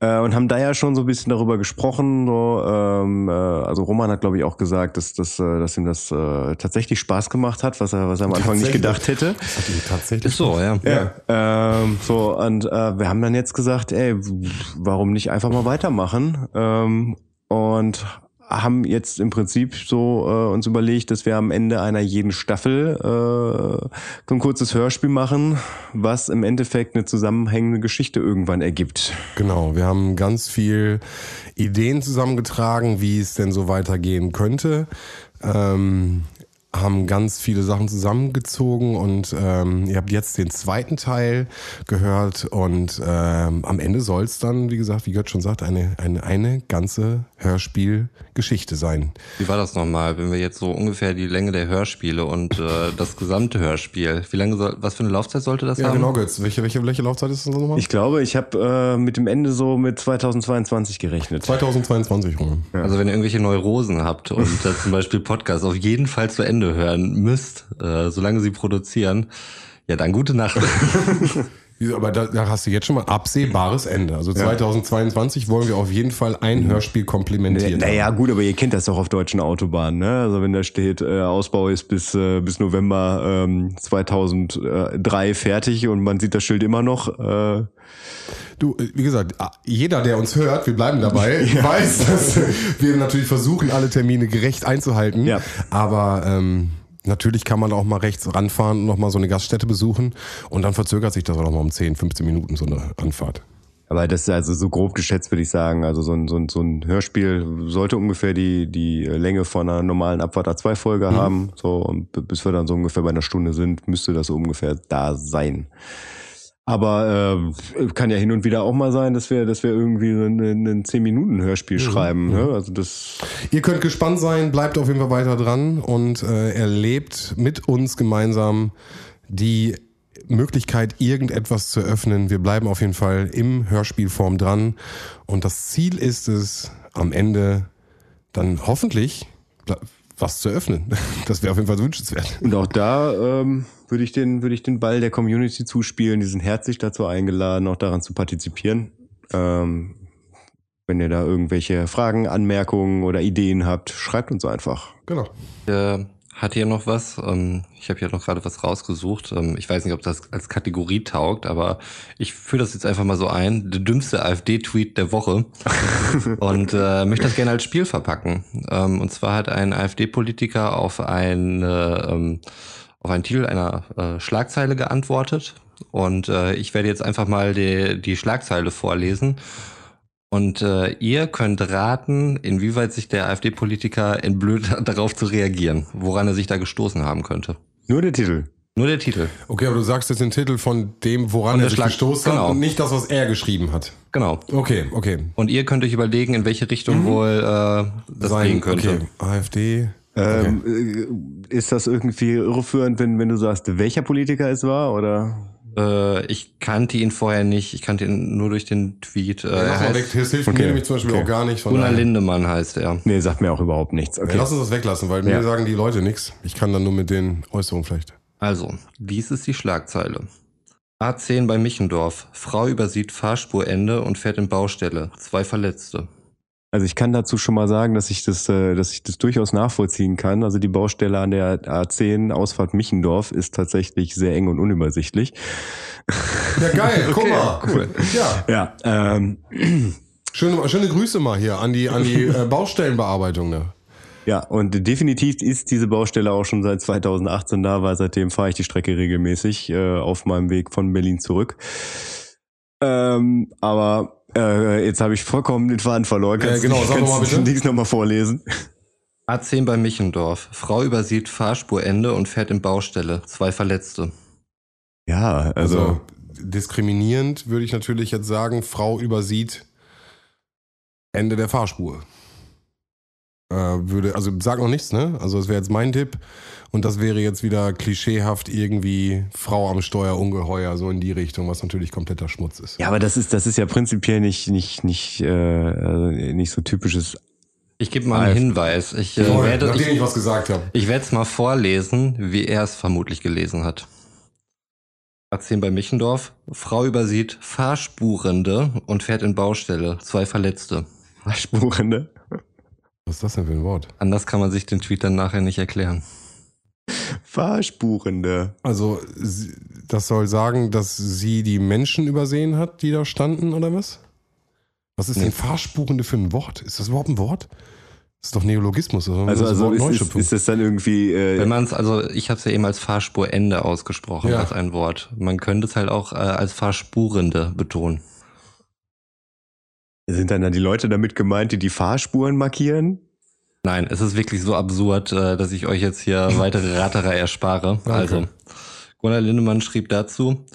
äh, und haben da ja schon so ein bisschen darüber gesprochen. So, ähm, äh, also Roman hat glaube ich auch gesagt, dass, dass, äh, dass ihm das äh, tatsächlich Spaß gemacht hat, was er, was er am Anfang nicht gedacht hätte. Tatsächlich. Ist so, ja. Ja, ähm, so und äh, wir haben dann jetzt gesagt, ey, warum nicht einfach mal weitermachen? Ähm, und haben jetzt im Prinzip so äh, uns überlegt, dass wir am Ende einer jeden Staffel äh, ein kurzes Hörspiel machen, was im Endeffekt eine zusammenhängende Geschichte irgendwann ergibt. Genau, wir haben ganz viel Ideen zusammengetragen, wie es denn so weitergehen könnte. Ähm, haben ganz viele Sachen zusammengezogen und ähm, ihr habt jetzt den zweiten Teil gehört und ähm, am Ende soll es dann, wie gesagt, wie Gott schon sagt, eine, eine, eine ganze Hörspielgeschichte sein. Wie war das nochmal, wenn wir jetzt so ungefähr die Länge der Hörspiele und äh, das gesamte Hörspiel, wie lange soll, was für eine Laufzeit sollte das Ja, haben? genau, Götz. Welche, welche, welche Laufzeit ist das nochmal? Ich glaube, ich habe äh, mit dem Ende so mit 2022 gerechnet. 2022 rum. Also wenn ihr irgendwelche Neurosen habt und äh, zum Beispiel Podcasts auf jeden Fall zu Ende hören müsst, äh, solange sie produzieren, ja dann gute Nacht. Aber da, da hast du jetzt schon mal absehbares Ende. Also 2022 wollen wir auf jeden Fall ein Hörspiel komplementieren. Naja, gut, aber ihr kennt das doch auf deutschen Autobahnen, ne? Also wenn da steht, äh, Ausbau ist bis, äh, bis November ähm, 2003 fertig und man sieht das Schild immer noch. Äh, Du, äh, wie gesagt, jeder, der uns hört, wir bleiben dabei, weiß, dass wir natürlich versuchen, alle Termine gerecht einzuhalten. Ja. Aber ähm, natürlich kann man auch mal rechts ranfahren und nochmal so eine Gaststätte besuchen. Und dann verzögert sich das auch nochmal um 10, 15 Minuten, so eine Anfahrt. Aber das ist also so grob geschätzt, würde ich sagen. Also so ein, so ein, so ein Hörspiel sollte ungefähr die, die Länge von einer normalen Abfahrt A2-Folge haben. So, und bis wir dann so ungefähr bei einer Stunde sind, müsste das so ungefähr da sein. Aber äh, kann ja hin und wieder auch mal sein, dass wir, dass wir irgendwie so ein, ein 10-Minuten-Hörspiel schreiben. Ne? Also das Ihr könnt gespannt sein, bleibt auf jeden Fall weiter dran und äh, erlebt mit uns gemeinsam die Möglichkeit, irgendetwas zu öffnen. Wir bleiben auf jeden Fall im Hörspielform dran. Und das Ziel ist es, am Ende dann hoffentlich was zu öffnen. Das wäre auf jeden Fall wünschenswert. Und auch da ähm, würde ich den würde ich den Ball der Community zuspielen. Die sind herzlich dazu eingeladen, auch daran zu partizipieren. Ähm, wenn ihr da irgendwelche Fragen, Anmerkungen oder Ideen habt, schreibt uns einfach. Genau. äh, hat hier noch was? Ähm, ich habe hier noch gerade was rausgesucht. Ähm, ich weiß nicht, ob das als Kategorie taugt, aber ich führe das jetzt einfach mal so ein. Der dümmste AfD-Tweet der Woche. und äh, möchte das gerne als Spiel verpacken. Ähm, und zwar hat ein AfD-Politiker auf eine auf einen Titel einer äh, Schlagzeile geantwortet. Und äh, ich werde jetzt einfach mal die, die Schlagzeile vorlesen. Und äh, ihr könnt raten, inwieweit sich der AfD-Politiker entblödet hat, darauf zu reagieren, woran er sich da gestoßen haben könnte. Nur der Titel. Nur der Titel. Okay, aber du sagst jetzt den Titel von dem, woran Von er sich Schlag- gestoßen genau. hat und nicht das, was er geschrieben hat. Genau. Okay, okay. Und ihr könnt euch überlegen, in welche Richtung wohl äh, das gehen könnte. Okay, AfD. Ähm, äh, ist das irgendwie irreführend, wenn, wenn du sagst, welcher Politiker es war? Oder? Äh, ich kannte ihn vorher nicht, ich kannte ihn nur durch den Tweet. Äh, Ja, er lass mal weg, heißt das hilft Okay, mir nämlich zum Beispiel okay. auch gar nicht. Von Gunnar Lindemann heißt er. Nee, sagt mir auch überhaupt nichts. Ja, Okay. lass uns das weglassen, weil Ja. mir sagen die Leute nichts. Ich kann dann nur mit den Äußerungen vielleicht. Also, dies ist die Schlagzeile. A10 bei Michendorf. Frau übersieht Fahrspurende und fährt in Baustelle. Zwei Verletzte. Also ich kann dazu schon mal sagen, dass ich das, äh, dass ich das durchaus nachvollziehen kann. Also die Baustelle an der A10 Ausfahrt Michendorf ist tatsächlich sehr eng und unübersichtlich. Ja, geil, guck mal. cool. Ja, Ja, ähm, schöne, schöne Grüße mal hier an die, an die äh, Baustellenbearbeitung. Ne? ja, und definitiv ist diese Baustelle auch schon seit 2018 da, weil seitdem fahre ich die Strecke regelmäßig äh, auf meinem Weg von Berlin zurück. Ähm, aber äh, jetzt habe ich vollkommen den Faden verloren. Äh, genau, sag kannst mal du bitte. Dings noch mal vorlesen? A10 bei Michendorf. Frau übersieht Fahrspurende und fährt in Baustelle. Zwei Verletzte. Ja, also, Also, diskriminierend würde ich natürlich jetzt sagen, Frau übersieht Ende der Fahrspur. Äh, würde, also sag noch nichts, ne? Also das wäre jetzt mein Tipp. Und das wäre jetzt wieder klischeehaft irgendwie Frau am Steuer, Ungeheuer, so in die Richtung, was natürlich kompletter Schmutz ist. Ja, aber das ist, das ist ja prinzipiell nicht, nicht, nicht, äh, also nicht so typisches. Ich gebe mal einen Hinweis. Ich, äh, Voll, werde, nachdem ich, ich, was gesagt habe. ich werde es mal vorlesen, wie er es vermutlich gelesen hat. Platz 10 bei Michendorf. Frau übersieht Fahrspurende und fährt in Baustelle. Zwei Verletzte. Spurende. Was ist das denn für ein Wort? Anders kann man sich den Tweet dann nachher nicht erklären. Fahrspurende. Also das soll sagen, dass sie die Menschen übersehen hat, die da standen, oder was? Was ist Nee. denn Fahrspurende für ein Wort? Ist das überhaupt ein Wort? Das ist doch Neologismus. Ist Also, das also Wort ist, ist, ist das dann irgendwie, Wenn äh, man es, also ich habe es ja eben als Fahrspurende ausgesprochen, Ja. als ein Wort. Man könnte es halt auch äh, als Fahrspurende betonen. Sind dann, dann die Leute damit gemeint, die die Fahrspuren markieren? Nein, es ist wirklich so absurd, äh, dass ich euch jetzt hier weitere Raterei erspare. Also, Gunnar Lindemann schrieb dazu,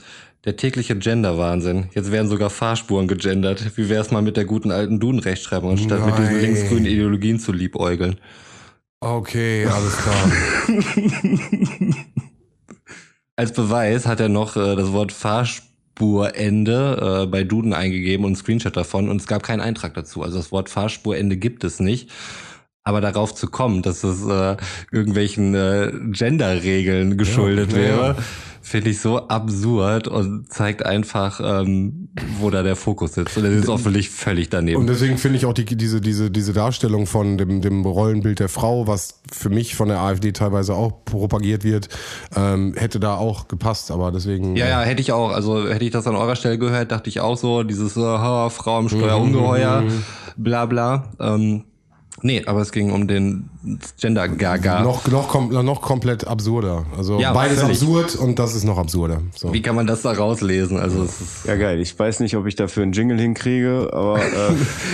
der tägliche Gender-Wahnsinn. Jetzt werden sogar Fahrspuren gegendert. Wie wär's mal mit der guten alten Duden-Rechtschreibung, anstatt mit diesen Nein. linksgrünen Ideologien zu liebäugeln? Okay, alles klar. Als Beweis hat er noch äh, das Wort Fahrspurende äh, bei Duden eingegeben und einen Screenshot davon und es gab keinen Eintrag dazu. Also das Wort Fahrspurende gibt es nicht. Aber darauf zu kommen, dass es äh, irgendwelchen äh, Gender-Regeln geschuldet Ja, wäre, ja. Finde ich so absurd und zeigt einfach, ähm, wo da der Fokus sitzt. Und das ist offensichtlich völlig daneben. Und deswegen finde ich auch die, diese, diese, diese Darstellung von dem, dem Rollenbild der Frau, was für mich von der AfD teilweise auch propagiert wird, ähm, hätte da auch gepasst. Aber deswegen. Ja, ja, hätte ich auch. Also hätte ich das an eurer Stelle gehört, dachte ich auch so, dieses äh, Frau am Steuer ungeheuer, bla bla. Ähm, nee, aber es ging um den Gender Gaga. Noch, noch, kom noch komplett absurder. Also Ja, beides völlig. absurd und das ist noch absurder. So. Wie kann man das da rauslesen? Also es ist, Ja, geil. Ich weiß nicht, ob ich dafür einen Jingle hinkriege, aber äh,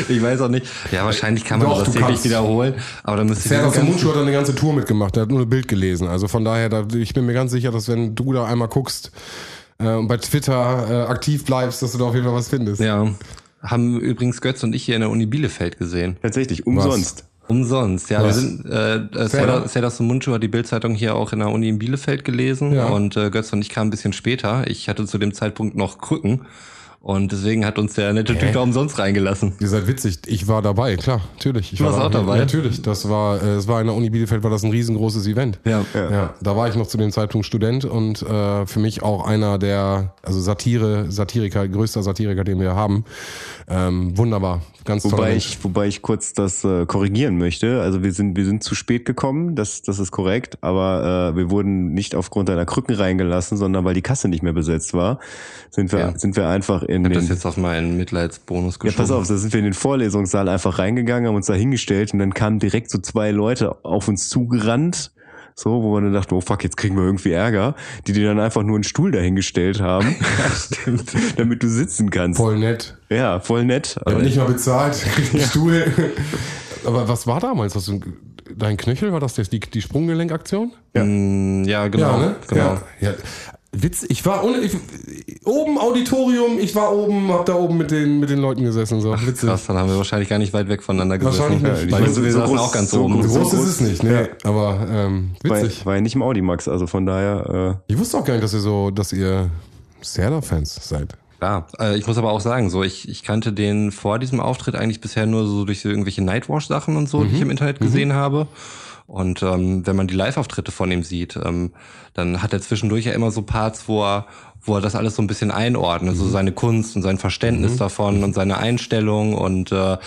ich weiß auch nicht. Ja, wahrscheinlich kann man Doch, das täglich kannst. wiederholen, aber dann müsste ganzen- Mundschuh hat eine ganze Tour mitgemacht, der hat nur ein Bild gelesen. Also von daher, da, ich bin mir ganz sicher, dass wenn du da einmal guckst äh, und bei Twitter äh, aktiv bleibst, dass du da auf jeden Fall was findest. Ja, haben übrigens Götz und ich hier in der Uni Bielefeld gesehen. tatsächlich umsonst. Umsonst, ja. Wir Was? sind, äh, äh? Sedas Mundschuh hat die Bildzeitung hier auch in der Uni in Bielefeld gelesen Ja. und äh, Götz und ich kamen ein bisschen später. Ich hatte zu dem Zeitpunkt noch Krücken und deswegen hat uns der nette Typ da umsonst reingelassen. Ihr seid witzig. Ich war dabei, klar, natürlich. Ich Du war warst auch dabei? Ja, natürlich. Das war, äh, es war in der Uni Bielefeld, war das ein riesengroßes Event. Ja. Ja. da war ich noch zu dem Zeitpunkt Student und äh, für mich auch einer der, also Satire, Satiriker, größter Satiriker, den wir haben. Ähm, wunderbar, ganz toller Wobei ich, wobei ich kurz das äh, korrigieren möchte. Also wir sind, wir sind zu spät gekommen, das, das ist korrekt, aber äh, wir wurden nicht aufgrund einer Krücken reingelassen, sondern weil die Kasse nicht mehr besetzt war, sind wir, Ja. sind wir einfach in Ich hab den. das jetzt auf meinen Mitleidsbonus ja, geschoben. pass auf, da sind wir in den Vorlesungssaal einfach reingegangen, haben uns da hingestellt und dann kamen direkt so zwei Leute auf uns zugerannt. So, wo wir dann dachten, oh fuck, jetzt kriegen wir irgendwie Ärger, die dir dann einfach nur einen Stuhl dahingestellt haben, damit du sitzen kannst. Voll nett. Ja, voll nett. Ja, nicht mal bezahlt, einen Stuhl. Aber was war damals? Was, dein Knöchel, war das die, die Sprunggelenkaktion? Mm, ja, genau. ne? genau. Ja, ja. Witz, ich war ohne, ich, oben Auditorium, ich war oben, hab da oben mit den, mit den Leuten gesessen. So. Witzig. Krass, dann haben wir wahrscheinlich gar nicht weit weg voneinander gesessen. Wahrscheinlich nicht. Weil Ich meine, wir, wir so saßen groß- auch ganz so oben. groß- So groß ist es nicht, ne? Aber ähm, war, witzig. war ja nicht im Audimax, also von daher, äh, Ich wusste auch gar nicht, dass ihr so, dass ihr Serda-Fans seid. Klar, äh, ich muss aber auch sagen, so ich, ich kannte den vor diesem Auftritt eigentlich bisher nur so durch so irgendwelche Nightwash-Sachen und so, die ich im Internet gesehen habe. Und ähm, wenn man die Live-Auftritte von ihm sieht, ähm, dann hat er zwischendurch ja immer so Parts, wo er, wo er das alles so ein bisschen einordnet, so seine Kunst und sein Verständnis davon und seine Einstellung. Und äh,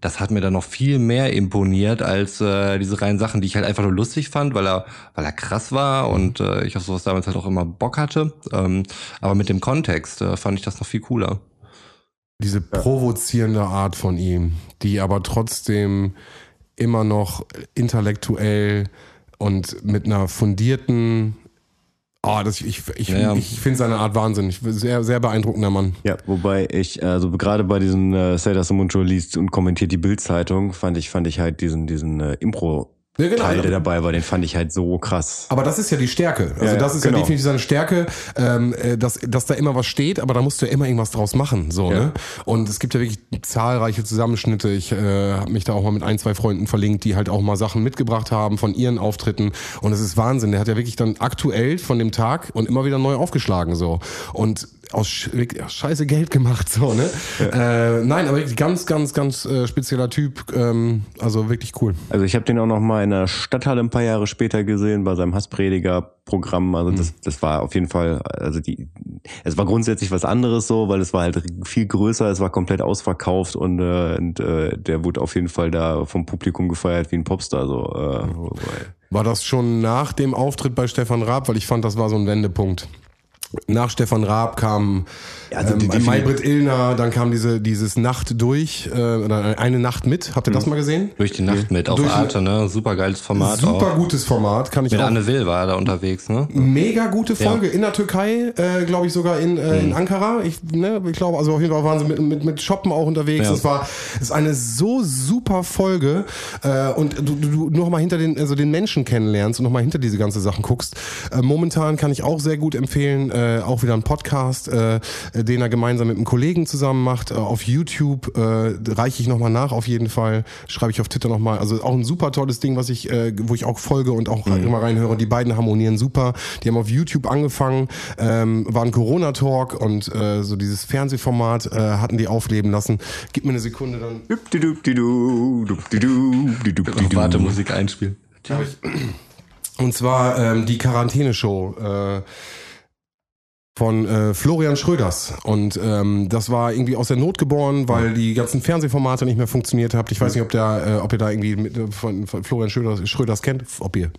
das hat mir dann noch viel mehr imponiert als äh, diese reinen Sachen, die ich halt einfach nur lustig fand, weil er, weil er krass war und äh, ich auf sowas damals halt auch immer Bock hatte. Ähm, aber mit dem Kontext äh, fand ich das noch viel cooler. Diese provozierende Art von ihm, die aber trotzdem immer noch intellektuell und mit einer fundierten. Ah, das, ich ich, Ja, ja. ich finde seine Art wahnsinnig. Sehr, sehr beeindruckender Mann. ja, wobei ich, also gerade bei diesem äh, Say das Muncho liest und kommentiert die Bild-Zeitung, fand ich, fand ich halt diesen, diesen äh, Impro- Ja, genau. Teil, der dabei war, den fand ich halt so krass. Aber das ist ja die Stärke. Also Ja, ja, das ist genau. ja definitiv seine Stärke, ähm, äh, dass, dass da immer was steht, aber da musst du ja immer irgendwas draus machen. So, Ja. ne? Und es gibt ja wirklich zahlreiche Zusammenschnitte. Ich äh, habe mich da auch mal mit ein, zwei Freunden verlinkt, die halt auch mal Sachen mitgebracht haben von ihren Auftritten. Und es ist Wahnsinn. Der hat ja wirklich dann aktuell von dem Tag und immer wieder neu aufgeschlagen. so Und aus aus Scheiße Geld gemacht. so ne? Äh, Nein, aber wirklich ganz, ganz, ganz äh, spezieller Typ. Ähm, also wirklich cool. Also ich habe den auch noch mal in der Stadthalle ein paar Jahre später gesehen bei seinem Hassprediger-Programm. Also das, das war auf jeden Fall, also die, es war grundsätzlich was anderes so, weil es war halt viel größer, es war komplett ausverkauft und, äh, und äh, der wurde auf jeden Fall da vom Publikum gefeiert wie ein Popstar. So, äh, wobei- War das schon nach dem Auftritt bei Stefan Raab? Weil ich fand, das war so ein Wendepunkt. Nach Stefan Raab kam also ähm, die- die- Maybrit Illner, dann kam diese dieses Nacht durch äh, oder eine Nacht mit. Habt ihr das mal gesehen? Durch die Nacht mit auf Durch- Arte, ne? Super geiles Format Super auch. gutes Format, kann ich Mit auch. Anne Will war er da unterwegs, ne? Mega gute Folge in der Türkei, äh, glaube ich sogar in, äh, in Ankara. Ich, ne, ich glaube, also auf jeden Fall waren sie mit, mit, mit Shoppen auch unterwegs. Ja. Es war es ist eine so super Folge äh, und du, du, du noch mal hinter den also den Menschen kennenlernst und noch mal hinter diese ganze Sachen guckst. Äh, momentan kann ich auch sehr gut empfehlen, äh, auch wieder ein Podcast, äh, den er gemeinsam mit einem Kollegen zusammen macht. Äh, auf YouTube äh, reiche ich noch mal nach auf jeden Fall. Schreibe ich auf Twitter noch mal. Also auch ein super tolles Ding, was ich, äh, wo ich auch folge und auch immer reinhöre. Die beiden harmonieren super. Die haben auf YouTube angefangen, ähm, war ein Corona-Talk und äh, so dieses Fernsehformat äh, hatten die aufleben lassen. Gib mir eine Sekunde, dann dupdidup. Wartemusik einspielen. Und zwar ähm, die Quarantäne-Show äh, von äh, Florian Schröders. Und ähm, das war irgendwie aus der Not geboren, weil die ganzen Fernsehformate nicht mehr funktioniert haben. Ich weiß nicht, ob der, äh, ob ihr da irgendwie mit, äh, von, von Florian Schröders, Schröders kennt. Ob ihr,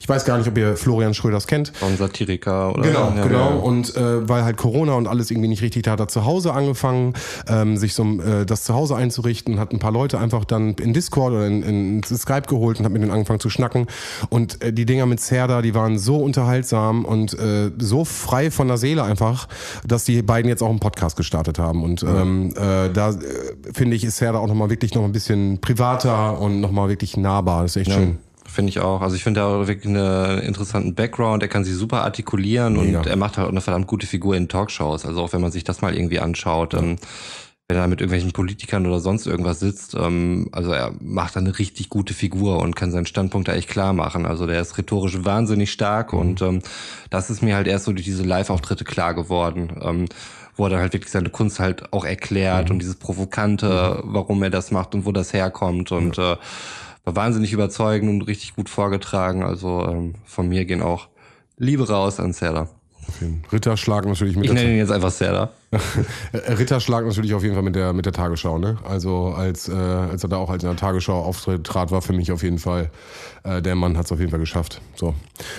ich weiß gar nicht, ob ihr Florian Schröders kennt. Von Satiriker oder Genau, ja, genau. ja. Und äh, weil halt Corona und alles irgendwie nicht richtig, da hat er zu Hause angefangen, ähm, sich so äh, das zu Hause einzurichten, hat ein paar Leute einfach dann in Discord oder in, in, in Skype geholt und hat mit denen angefangen zu schnacken. Und äh, die Dinger mit Serda, die waren so unterhaltsam und äh, so frei von der Seele einfach, dass die beiden jetzt auch einen Podcast gestartet haben. Und ähm, äh, da äh, finde ich, ist Serda auch nochmal wirklich noch ein bisschen privater und nochmal wirklich nahbar. Das ist echt schön. Finde ich auch. Also ich finde, er wirklich einen interessanten Background. Er kann sich super artikulieren Mega. und er macht halt auch eine verdammt gute Figur in Talkshows. Also auch wenn man sich das mal irgendwie anschaut, ähm, wenn er mit irgendwelchen Politikern oder sonst irgendwas sitzt, ähm, also er macht da eine richtig gute Figur und kann seinen Standpunkt da echt klar machen. Also der ist rhetorisch wahnsinnig stark Mhm. und ähm, das ist mir halt erst so durch diese Live-Auftritte klar geworden. Ähm, wo er dann halt wirklich seine Kunst halt auch erklärt Mhm. und dieses Provokante, warum er das macht und wo das herkommt und äh, war wahnsinnig überzeugend und richtig gut vorgetragen. Also ähm, von mir gehen auch Liebe raus an Serda. Ritterschlag natürlich mit Ich nenne ihn jetzt einfach Serda. Ritterschlag natürlich auf jeden Fall mit der mit der Tagesschau, ne? Also als äh, als er da auch als in der Tagesschau auftrat, war für mich auf jeden Fall äh, der Mann hat es auf jeden Fall geschafft. So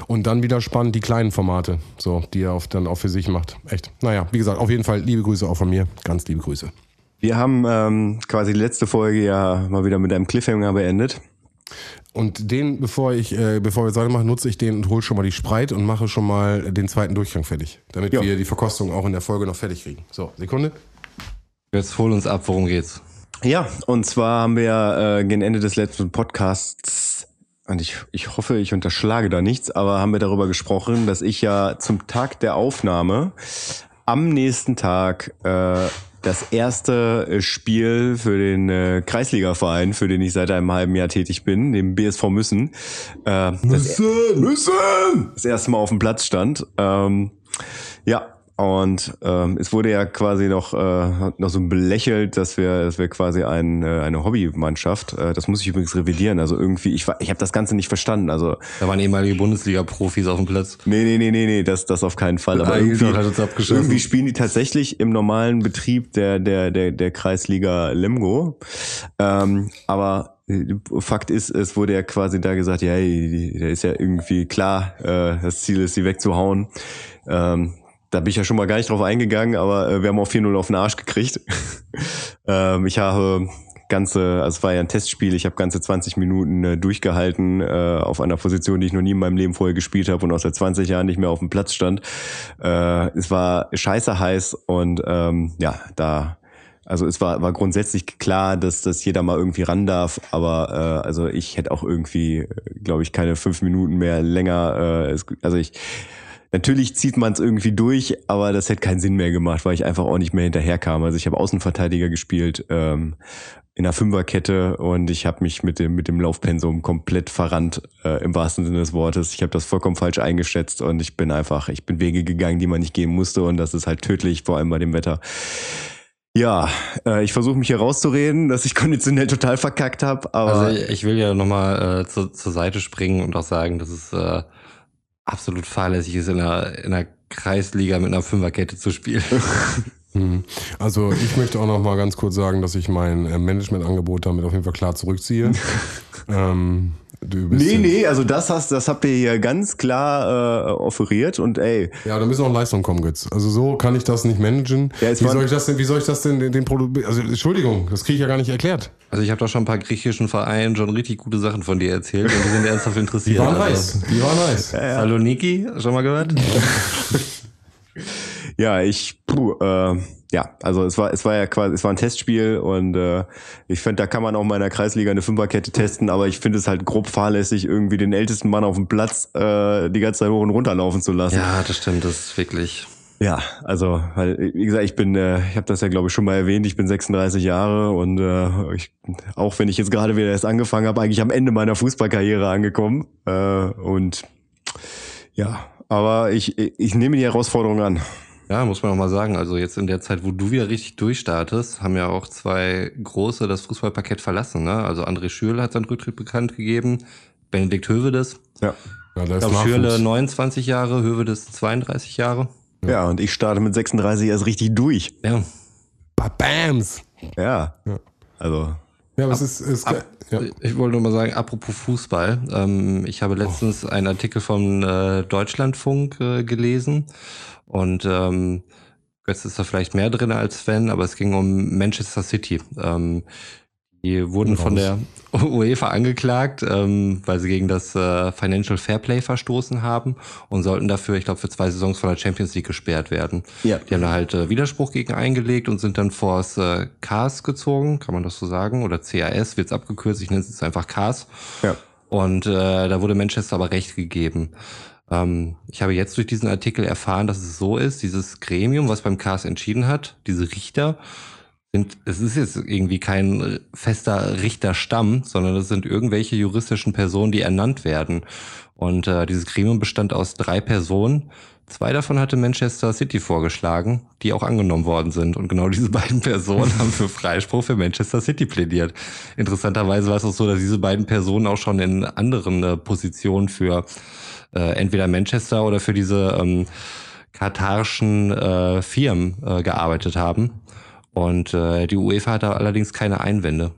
und dann wieder spannend die kleinen Formate, so die er auf, dann auch für sich macht. Echt. Naja, wie gesagt, auf jeden Fall liebe Grüße auch von mir, ganz liebe Grüße. Wir haben ähm, quasi die letzte Folge ja mal wieder mit einem Cliffhanger beendet. Und den, bevor ich, äh, bevor wir es weitermachen, nutze ich den und hole schon mal die Spreit und mache schon mal den zweiten Durchgang fertig, damit Ja. wir die Verkostung auch in der Folge noch fertig kriegen. So, Sekunde. Jetzt hol uns ab, worum geht's? Ja, und zwar haben wir äh, gegen Ende des letzten Podcasts, und ich, ich hoffe, ich unterschlage da nichts, aber haben wir darüber gesprochen, dass ich ja zum Tag der Aufnahme am nächsten Tag äh, das erste äh, Spiel für den äh, Kreisligaverein, für den ich seit einem halben Jahr tätig bin, dem BSV Müssen, äh, das, Müssen! das erste Mal auf dem Platz stand. Ähm, ja, und ähm, es wurde ja quasi noch, äh, noch so belächelt, dass wir, dass wir quasi ein, äh, eine Hobbymannschaft, äh, das muss ich übrigens revidieren, also irgendwie, ich, war- ich habe das Ganze nicht verstanden, also Da waren ehemalige Bundesliga-Profis auf dem Platz. nee, nee, nee, nee, nee, das, das auf keinen Fall, aber irgendwie, hat uns irgendwie spielen die tatsächlich im normalen Betrieb der, der, der, der Kreisliga Lemgo, ähm, aber äh, Fakt ist, es wurde ja quasi da gesagt, ja, hey, da ist ja irgendwie klar, äh, das Ziel ist, sie wegzuhauen. Ähm, da bin ich ja schon mal gar nicht drauf eingegangen, aber äh, wir haben auch 4-0 auf den Arsch gekriegt. ähm, ich habe ganze, also es war ja ein Testspiel, ich habe ganze 20 Minuten äh, durchgehalten äh, auf einer Position, die ich noch nie in meinem Leben vorher gespielt habe und auch seit 20 Jahren nicht mehr auf dem Platz stand. Äh, es war scheiße heiß und ähm, ja, da also es war, war grundsätzlich klar, dass, dass jeder mal irgendwie ran darf, aber äh, also ich hätte auch irgendwie, glaube ich, keine fünf Minuten mehr länger, äh, es, also ich, natürlich zieht man es irgendwie durch, aber das hätte keinen Sinn mehr gemacht, weil ich einfach auch nicht mehr hinterherkam. Also ich habe Außenverteidiger gespielt ähm, in der Fünferkette und ich habe mich mit dem mit dem Laufpensum komplett verrannt äh, im wahrsten Sinne des Wortes. Ich habe das vollkommen falsch eingeschätzt und ich bin einfach, ich bin Wege gegangen, die man nicht gehen musste und das ist halt tödlich, vor allem bei dem Wetter. Ja, äh, ich versuche mich hier rauszureden, dass ich konditionell total verkackt habe, Also ich will ja nochmal äh, zu, zur Seite springen und auch sagen, dass es äh, absolut fahrlässig ist, in einer, in einer Kreisliga mit einer Fünferkette zu spielen. Hm. Also ich möchte auch noch mal ganz kurz sagen, dass ich mein äh, Managementangebot damit auf jeden Fall klar zurückziehe. ähm, du bist Nee, ja- nee, also das hast, das habt ihr hier ganz klar äh, offeriert und ey, Ja, da müssen auch Leistungen kommen, Götz. Also so kann ich das nicht managen. Ja, wie soll ich das denn, wie soll ich das denn den, Produkt, also Entschuldigung, das kriege ich ja gar nicht erklärt. Also ich habe doch schon ein paar griechischen Vereinen schon richtig gute Sachen von dir erzählt und die sind ernsthaft interessiert. Die waren Also, nice. Die waren nice. Saloniki, schon mal gehört? ja, ich, puh, äh, ja, also es war, es war ja quasi, es war ein Testspiel und äh, ich finde, da kann man auch mal in der Kreisliga eine Fünferkette testen, aber ich finde es halt grob fahrlässig, irgendwie den ältesten Mann auf dem Platz äh, die ganze Zeit hoch und runter laufen zu lassen. Ja, das stimmt, das ist wirklich. Ja, also, weil, wie gesagt, ich bin, äh, ich habe das ja glaube ich schon mal erwähnt, ich bin 36 Jahre und äh, ich, auch wenn ich jetzt gerade wieder erst angefangen habe, eigentlich am Ende meiner Fußballkarriere angekommen. Äh, und ja, aber ich, ich nehme die Herausforderung an. Ja, muss man auch mal sagen. Also jetzt in der Zeit, wo du wieder richtig durchstartest, haben ja auch zwei große das Fußballparkett verlassen. Ne? Also André Schürle hat seinen Rücktritt bekannt gegeben, Benedikt Hövedes. Ja. Ja, da Ich glaube. Schürle 29 Jahre, Hövedes 32 Jahre. Ja, und ich starte mit 36 erst richtig durch. Ja. Bams. Ja. Ja. Also, Ja, aber es ist, ist Ab- ja. Ich wollte nur mal sagen, apropos Fußball, ähm, ich habe letztens einen Artikel vom äh, Deutschlandfunk äh, gelesen und ähm, Götz ist da vielleicht mehr drin als Fan, aber es ging um Manchester City. Ähm, die wurden von der UEFA angeklagt, ähm, weil sie gegen das äh, Financial Fairplay verstoßen haben und sollten dafür, ich glaube, für zwei Saisons von der Champions League gesperrt werden. Ja. Die haben da halt äh, Widerspruch gegen eingelegt und sind dann vors äh, CAS gezogen, kann man das so sagen? Oder CAS wird's abgekürzt, ich nenne es jetzt einfach CAS. ja. Und äh, da wurde Manchester aber recht gegeben. Ähm, ich habe jetzt durch diesen Artikel erfahren, dass es so ist, dieses Gremium, was beim CAS entschieden hat, diese Richter, sind, es ist jetzt irgendwie kein fester Richterstamm, sondern es sind irgendwelche juristischen Personen, die ernannt werden. Und äh, dieses Gremium bestand aus drei Personen. Zwei davon hatte Manchester City vorgeschlagen, die auch angenommen worden sind. Und genau diese beiden Personen haben für Freispruch für Manchester City plädiert. Interessanterweise war es auch so, dass diese beiden Personen auch schon in anderen äh, Positionen für äh, entweder Manchester oder für diese ähm, katarischen äh, Firmen äh, gearbeitet haben. Und äh, die UEFA hat da allerdings keine Einwände.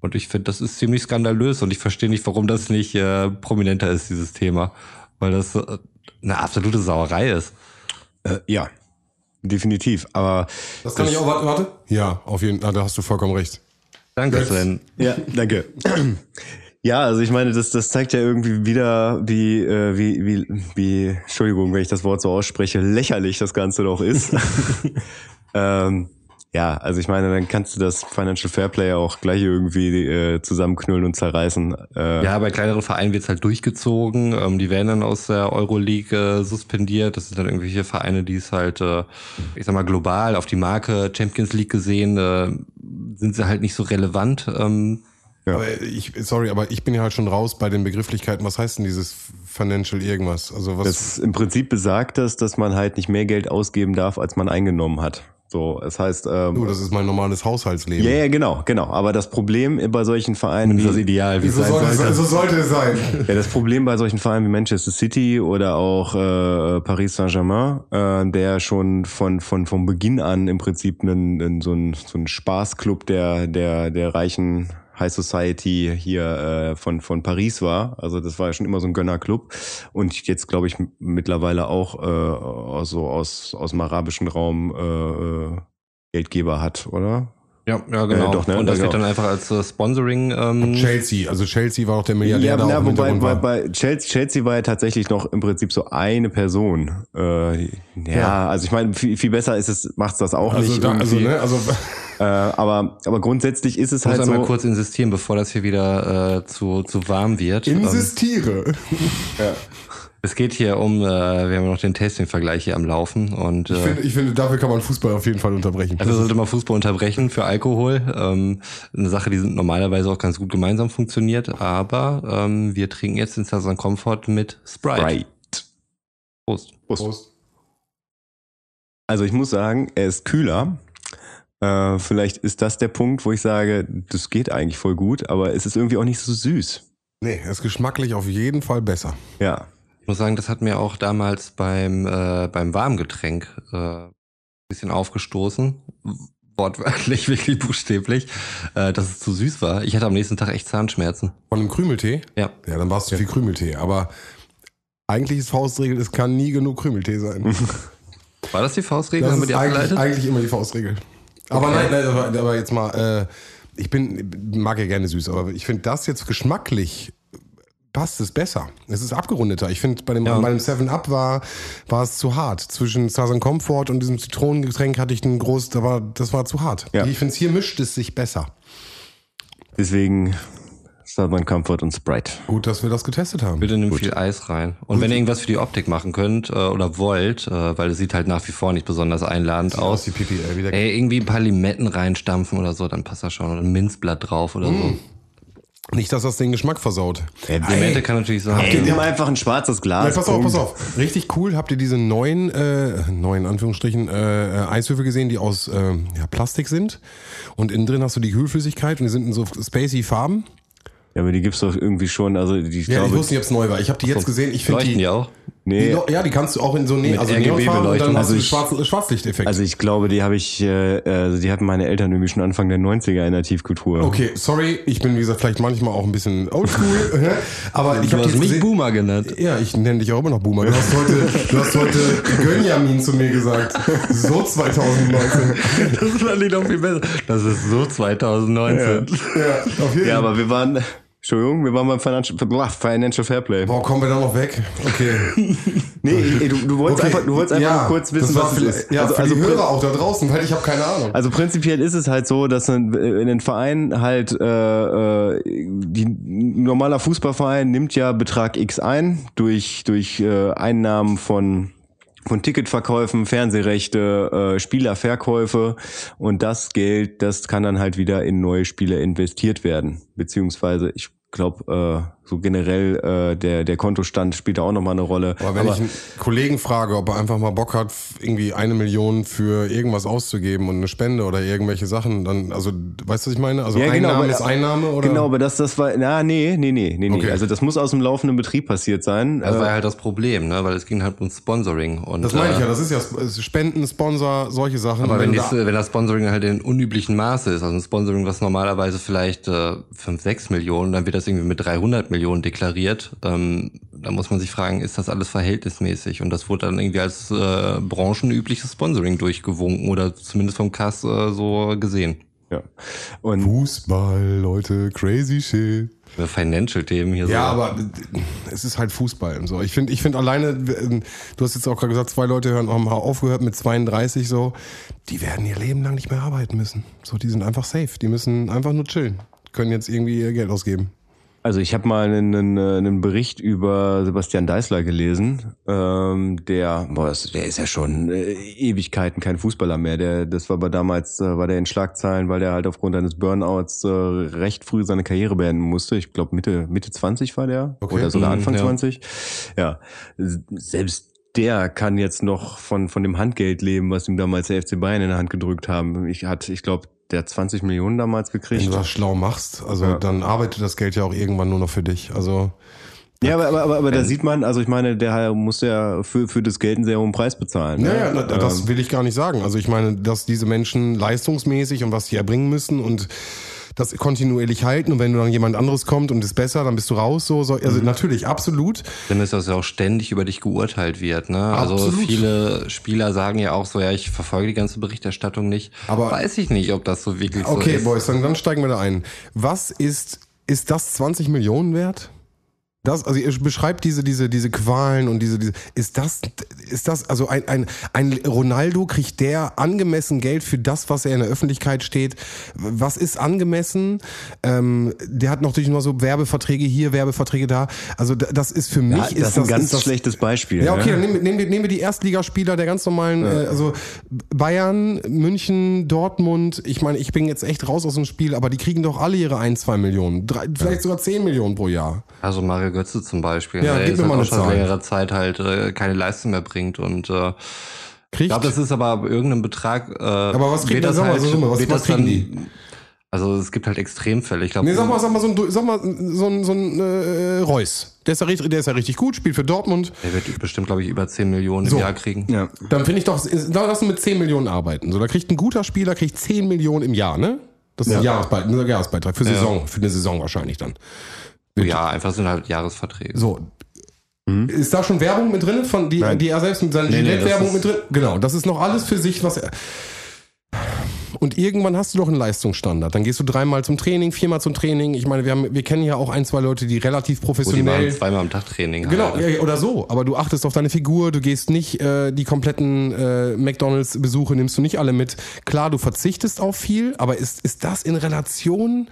Und ich finde, das ist ziemlich skandalös und ich verstehe nicht, warum das nicht äh, prominenter ist, dieses Thema. Weil das äh, eine absolute Sauerei ist. Äh, ja. Definitiv. Aber Das kann ich auch, warte, warte. Ja, auf jeden Fall, da hast du vollkommen recht. Danke, Götz. Sven. Ja, danke. Ja, also ich meine, das, das zeigt ja irgendwie wieder, wie, äh, wie, wie, wie, Entschuldigung, wenn ich das Wort so ausspreche, lächerlich das Ganze doch ist. ähm, ja, also ich meine, dann kannst du das Financial Fairplay auch gleich irgendwie äh, zusammenknüllen und zerreißen. Äh, Ja, bei kleineren Vereinen wird's halt durchgezogen. Ähm, die werden dann aus der Euroleague äh, suspendiert. Das sind dann irgendwelche Vereine, die es halt, äh, ich sag mal, global auf die Marke Champions League gesehen, äh, sind sie halt nicht so relevant. Ähm, Ja. Aber ich, sorry, aber ich bin ja halt schon raus bei den Begrifflichkeiten. Was heißt denn dieses Financial irgendwas? Also was? Das im Prinzip besagt das, dass man halt nicht mehr Geld ausgeben darf, als man eingenommen hat. So, es heißt, ähm, du, das ist mein normales Haushaltsleben. ja, ja, genau, genau. Aber das Problem bei solchen Vereinen das ist das wie, Ideal, wie es So sein sollte, es, sollte. so sollte es sein. Ja, das Problem bei solchen Vereinen wie Manchester City oder auch äh, Paris Saint-Germain, äh, der schon von von vom Beginn an im Prinzip einen, einen, so ein so ein Spaßclub der der der reichen High Society hier äh, von von Paris war. Also das war ja schon immer so ein Gönnerclub und jetzt glaube ich mittlerweile auch äh, so aus aus dem arabischen Raum äh, äh, Geldgeber hat, oder? Ja, ja, genau. Äh, doch, ne? Und das Ja, wird genau. dann einfach als äh, Sponsoring. Ähm, Chelsea, also Chelsea war auch der Milliardär Ja, da na, wobei bei, bei Chelsea, Chelsea war ja tatsächlich noch im Prinzip so eine Person. Äh, ja, Ja. also ich meine, viel, viel besser ist es, macht's das auch Also, nicht. da, also, irgendwie. ne, also Äh, aber, aber grundsätzlich ist es Ich muss halt einmal so. kurz insistieren, bevor das hier wieder äh, zu, zu warm wird. Ähm, Insistiere. Es geht hier um, äh, wir haben noch den Tasting-Vergleich hier am Laufen und Ich äh, finde, ich finde, dafür kann man Fußball auf jeden Fall unterbrechen. Also sollte man Fußball unterbrechen für Alkohol. Ähm, eine Sache, die normalerweise auch ganz gut gemeinsam funktioniert. Aber ähm, wir trinken jetzt den Southern Comfort mit Sprite. Right. Prost. Prost. Also ich muss sagen, er ist kühler. Äh, vielleicht ist das der Punkt, wo ich sage, das geht eigentlich voll gut, aber es ist irgendwie auch nicht so süß. Nee, er ist geschmacklich auf jeden Fall besser. Ja. Ich muss sagen, das hat mir auch damals beim, äh, beim Warmgetränk äh, ein bisschen aufgestoßen. Wortwörtlich, wirklich buchstäblich, äh, dass es zu süß war. Ich hatte am nächsten Tag echt Zahnschmerzen. Von einem Krümeltee? Ja. Ja, dann war es zu viel Krümeltee. Aber eigentlich ist Faustregel, es kann nie genug Krümeltee sein. War das die Faustregel? Das ist eigentlich, eigentlich immer die Faustregel. Aber Okay. nein, nein, aber, aber jetzt mal, äh, ich bin, mag ja gerne süß, aber ich finde das jetzt geschmacklich passt es besser. Es ist abgerundeter. Ich finde, bei dem, Ja. bei dem 7-Up war, war es zu hart. Zwischen Southern Comfort und diesem Zitronengetränk hatte ich einen groß, da war, das war zu hart. Ja. Ich finde, hier mischt es sich besser. Deswegen Southern Comfort und Sprite. Gut, dass wir das getestet haben. Bitte nimm viel Eis rein. Und wenn ihr irgendwas für die Optik machen könnt äh, oder wollt, äh, weil es sieht halt nach wie vor nicht besonders einladend Aus aus, die Pipi, ey, wieder. ey, irgendwie ein paar Limetten reinstampfen oder so, dann passt das schon. Oder ein Minzblatt drauf oder so. Nicht, dass das den Geschmack versaut. Limette kann natürlich sein. Ey, nimm einfach ein schwarzes Glas. Ja, pass auf, pass auf. Richtig cool. Habt ihr diese neuen, äh, neuen Anführungsstrichen, äh, äh, Eiswürfel gesehen, die aus äh, ja, Plastik sind? Und innen drin hast du die Kühlflüssigkeit und die sind in so spacey Farben. Ja, aber die gibt's doch irgendwie schon. Also die, ich Ja, glaube, ich wusste nicht, ob es neu war. Ich habe die jetzt gesehen. Ich finde die, die auch? Die, nee, ja, die kannst du auch in so ne also Neonfarben und dann hast du Also den schwarzen Schwarzlichteffekt. also ich glaube, die habe ich, äh, also die hatten meine Eltern irgendwie schon Anfang der 90er in der Tiefkultur. okay, sorry, ich bin wie gesagt vielleicht manchmal auch ein bisschen oldschool, aber ich habe die mich. Boomer genannt. Ja, ich nenne dich auch immer noch Boomer. Du hast heute, du hast heute Gönjamin zu mir gesagt. So 2019. Das fand ich noch viel besser. Das ist so 2019. Ja, auf jeden Ja, aber wir waren, Entschuldigung, wir waren beim Financial, Financial Fairplay. Boah, kommen wir da noch weg? Okay. Nee, ey, du, du wolltest okay. einfach, du wolltest einfach ja, kurz wissen, das was es vielleicht- ist. Ja, also, also, Hörer auch da draußen, weil ich habe keine Ahnung. also prinzipiell ist es halt so, dass ein, in den Verein halt äh, äh, die normaler Fußballverein nimmt ja Betrag X ein durch durch äh, Einnahmen von von Ticketverkäufen, Fernsehrechte, äh, Spielerverkäufe. Und das Geld, das kann dann halt wieder in neue Spieler investiert werden, beziehungsweise ich glaube äh, so generell äh, der der Kontostand spielt da auch noch mal eine Rolle. Aber wenn ich einen Kollegen frage, ob er einfach mal Bock hat, irgendwie eine Million für irgendwas auszugeben und eine Spende oder irgendwelche Sachen, dann, also, weißt du, was ich meine? Also Einnahme aber- ist Einnahme oder? Genau, aber das, das war, na, nee, nee, nee, nee, nee. Okay. Also das muss aus dem laufenden Betrieb passiert sein. Das war Äh, ja halt das Problem, ne? weil es ging halt um Sponsoring. Und, Das meine ich äh, ja, das ist ja Sp- Spenden, Sponsor, solche Sachen. Aber wenn, wenn das, da- wenn das Sponsoring halt in unüblichen Maße ist, also ein Sponsoring, was normalerweise vielleicht äh, 5, 6 Millionen, dann wird das irgendwie mit 300 Millionen deklariert. Ähm, da muss man sich fragen, ist das alles verhältnismäßig? Und das wurde dann irgendwie als äh, branchenübliches Sponsoring durchgewunken oder zumindest vom Kass äh, so gesehen. ja. Und Fußball, Leute, crazy shit. Financial-Themen hier Ja, so. aber es ist halt Fußball und so. Ich finde, ich finde alleine, ähm, du hast jetzt auch gerade gesagt, zwei Leute hören, haben aufgehört mit 32 so, die werden ihr Leben lang nicht mehr arbeiten müssen. So, die sind einfach safe. Die müssen einfach nur chillen. Können jetzt irgendwie ihr Geld ausgeben. Also ich habe mal einen, einen, Bericht über Sebastian Deißler gelesen, ähm, der, boah, der ist ja schon äh, Ewigkeiten kein Fußballer mehr. Der, das war aber damals, äh, war der in Schlagzeilen, weil der halt aufgrund eines Burnouts äh, recht früh seine Karriere beenden musste. Ich glaube Mitte Mitte 20 war der Okay. oder sogar Mhm, Anfang ja. 20. Ja, selbst der kann jetzt noch von von dem Handgeld leben, was ihm damals der FC Bayern in der Hand gedrückt haben. Ich hatte, ich glaube, der hat 20 Millionen damals Wenn gekriegt. du das schlau machst, also Ja. dann arbeitet das Geld ja auch irgendwann nur noch für dich. Also Ja, aber, aber, aber, aber da sieht man, also ich meine, der muss ja für, für das Geld einen sehr hohen Preis bezahlen. Ja, ne? das Ähm, will ich gar nicht sagen. Also ich meine, dass diese Menschen leistungsmäßig und was sie erbringen müssen und das kontinuierlich halten und wenn du dann jemand anderes kommt und ist besser, dann bist du raus. So, so. Also Mhm. natürlich, absolut. Dann ist das ja auch ständig über dich geurteilt wird. Ne? Also Absolut. viele Spieler sagen ja auch so, ja, ich verfolge die ganze Berichterstattung nicht. Aber- weiß ich nicht, ob das so wirklich Okay, so ist. Boys, dann, dann steigen wir da ein. Was ist, ist das 20 Millionen wert? Das, also ihr beschreibt diese, diese, diese Qualen und diese, diese, ist das, ist das, also ein, ein, ein Ronaldo kriegt der angemessen Geld für das, was er in der Öffentlichkeit steht? Was ist angemessen? Ähm, der hat natürlich nur so Werbeverträge hier, Werbeverträge da. Also da- das ist für mich, Ja, das ist ein ganz ist das, schlechtes Beispiel. Ja, okay, ne? dann nehmen wir, nehmen wir, nehmen wir die Erstligaspieler der ganz normalen, äh, also Bayern, München, Dortmund. Ich meine, ich bin jetzt echt raus aus dem Spiel, aber die kriegen doch alle ihre ein, zwei Millionen, drei, vielleicht sogar zehn Millionen pro Jahr. Also Mario Götze zum Beispiel, Ja, der jetzt halt auch schon Zahl. längere Zeit halt äh, keine Leistung mehr bringt und äh, ich Kriegt, glaube, das ist aber ab irgendeinem Betrag. Äh, aber was kriegt denn- sag mal, so Summe, was- was kriegen die? Also es gibt halt Extremfälle. Ich glaube, nee, sag mal, sag mal, so ein, sag mal, so ein, so ein äh, Reus. Der ist, ja richtig, der ist ja richtig gut, spielt für Dortmund. der wird bestimmt, glaube ich, über 10 Millionen So. im Jahr kriegen. Ja. Dann finde ich doch, da lass uns mit 10 Millionen arbeiten. So, da kriegt ein guter Spieler kriegt 10 Millionen im Jahr, ne? Das ist ein, Jahresbeitrag, ein Jahresbeitrag für Saison, für eine Saison wahrscheinlich dann. Ja, einfach sind halt Jahresverträge. So. Ist da schon Werbung mit drin, von die, Nein. die er selbst mit seiner Nee, nee, Gillette-Werbung das mit drin? Genau, das ist noch alles für sich, was er. Und irgendwann hast du doch einen Leistungsstandard. Dann gehst du dreimal zum Training, viermal zum Training. Ich meine, wir, haben, wir kennen ja auch ein, zwei Leute, die relativ Wo die professionell. machen zweimal am Tag Training. Genau, halt. oder so. Aber du achtest auf deine Figur, du gehst nicht, äh, die kompletten äh, McDonalds-Besuche nimmst du nicht alle mit. Klar, du verzichtest auf viel, aber ist, ist das in Relation?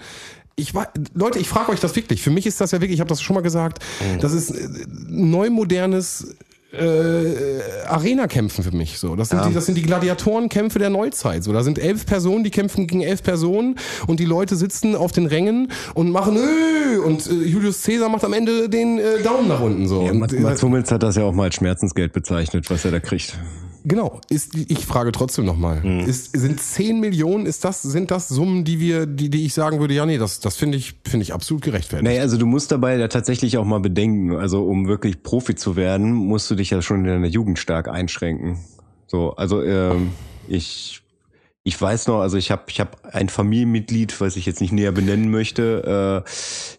Ich war, Leute, ich frage euch das wirklich. Für mich ist das ja wirklich, ich habe das schon mal gesagt, das ist äh, neumodernes äh, Arena-Kämpfen für mich. So, das sind die, das sind die Gladiatorenkämpfe der Neuzeit. So, da sind elf Personen, die kämpfen gegen elf Personen und die Leute sitzen auf den Rängen und machen Öh! und äh, Julius Caesar macht am Ende den äh, Daumen nach unten. So. Ja, Mats, äh, Mats Hummels hat das ja auch mal als Schmerzensgeld bezeichnet, was er da kriegt. Genau, ist, ich frage trotzdem nochmal. Hm. Ist, sind 10 Millionen, ist das, sind das Summen, die wir, die, die ich sagen würde, ja, nee, das, das finde ich, finde ich absolut gerechtfertigt. Naja, also du musst dabei ja tatsächlich auch mal bedenken, also um wirklich Profi zu werden, musst du dich ja schon in deiner Jugend stark einschränken. So, also ähm, ich ich weiß noch, also ich habe ich hab ein Familienmitglied, was ich jetzt nicht näher benennen möchte, äh,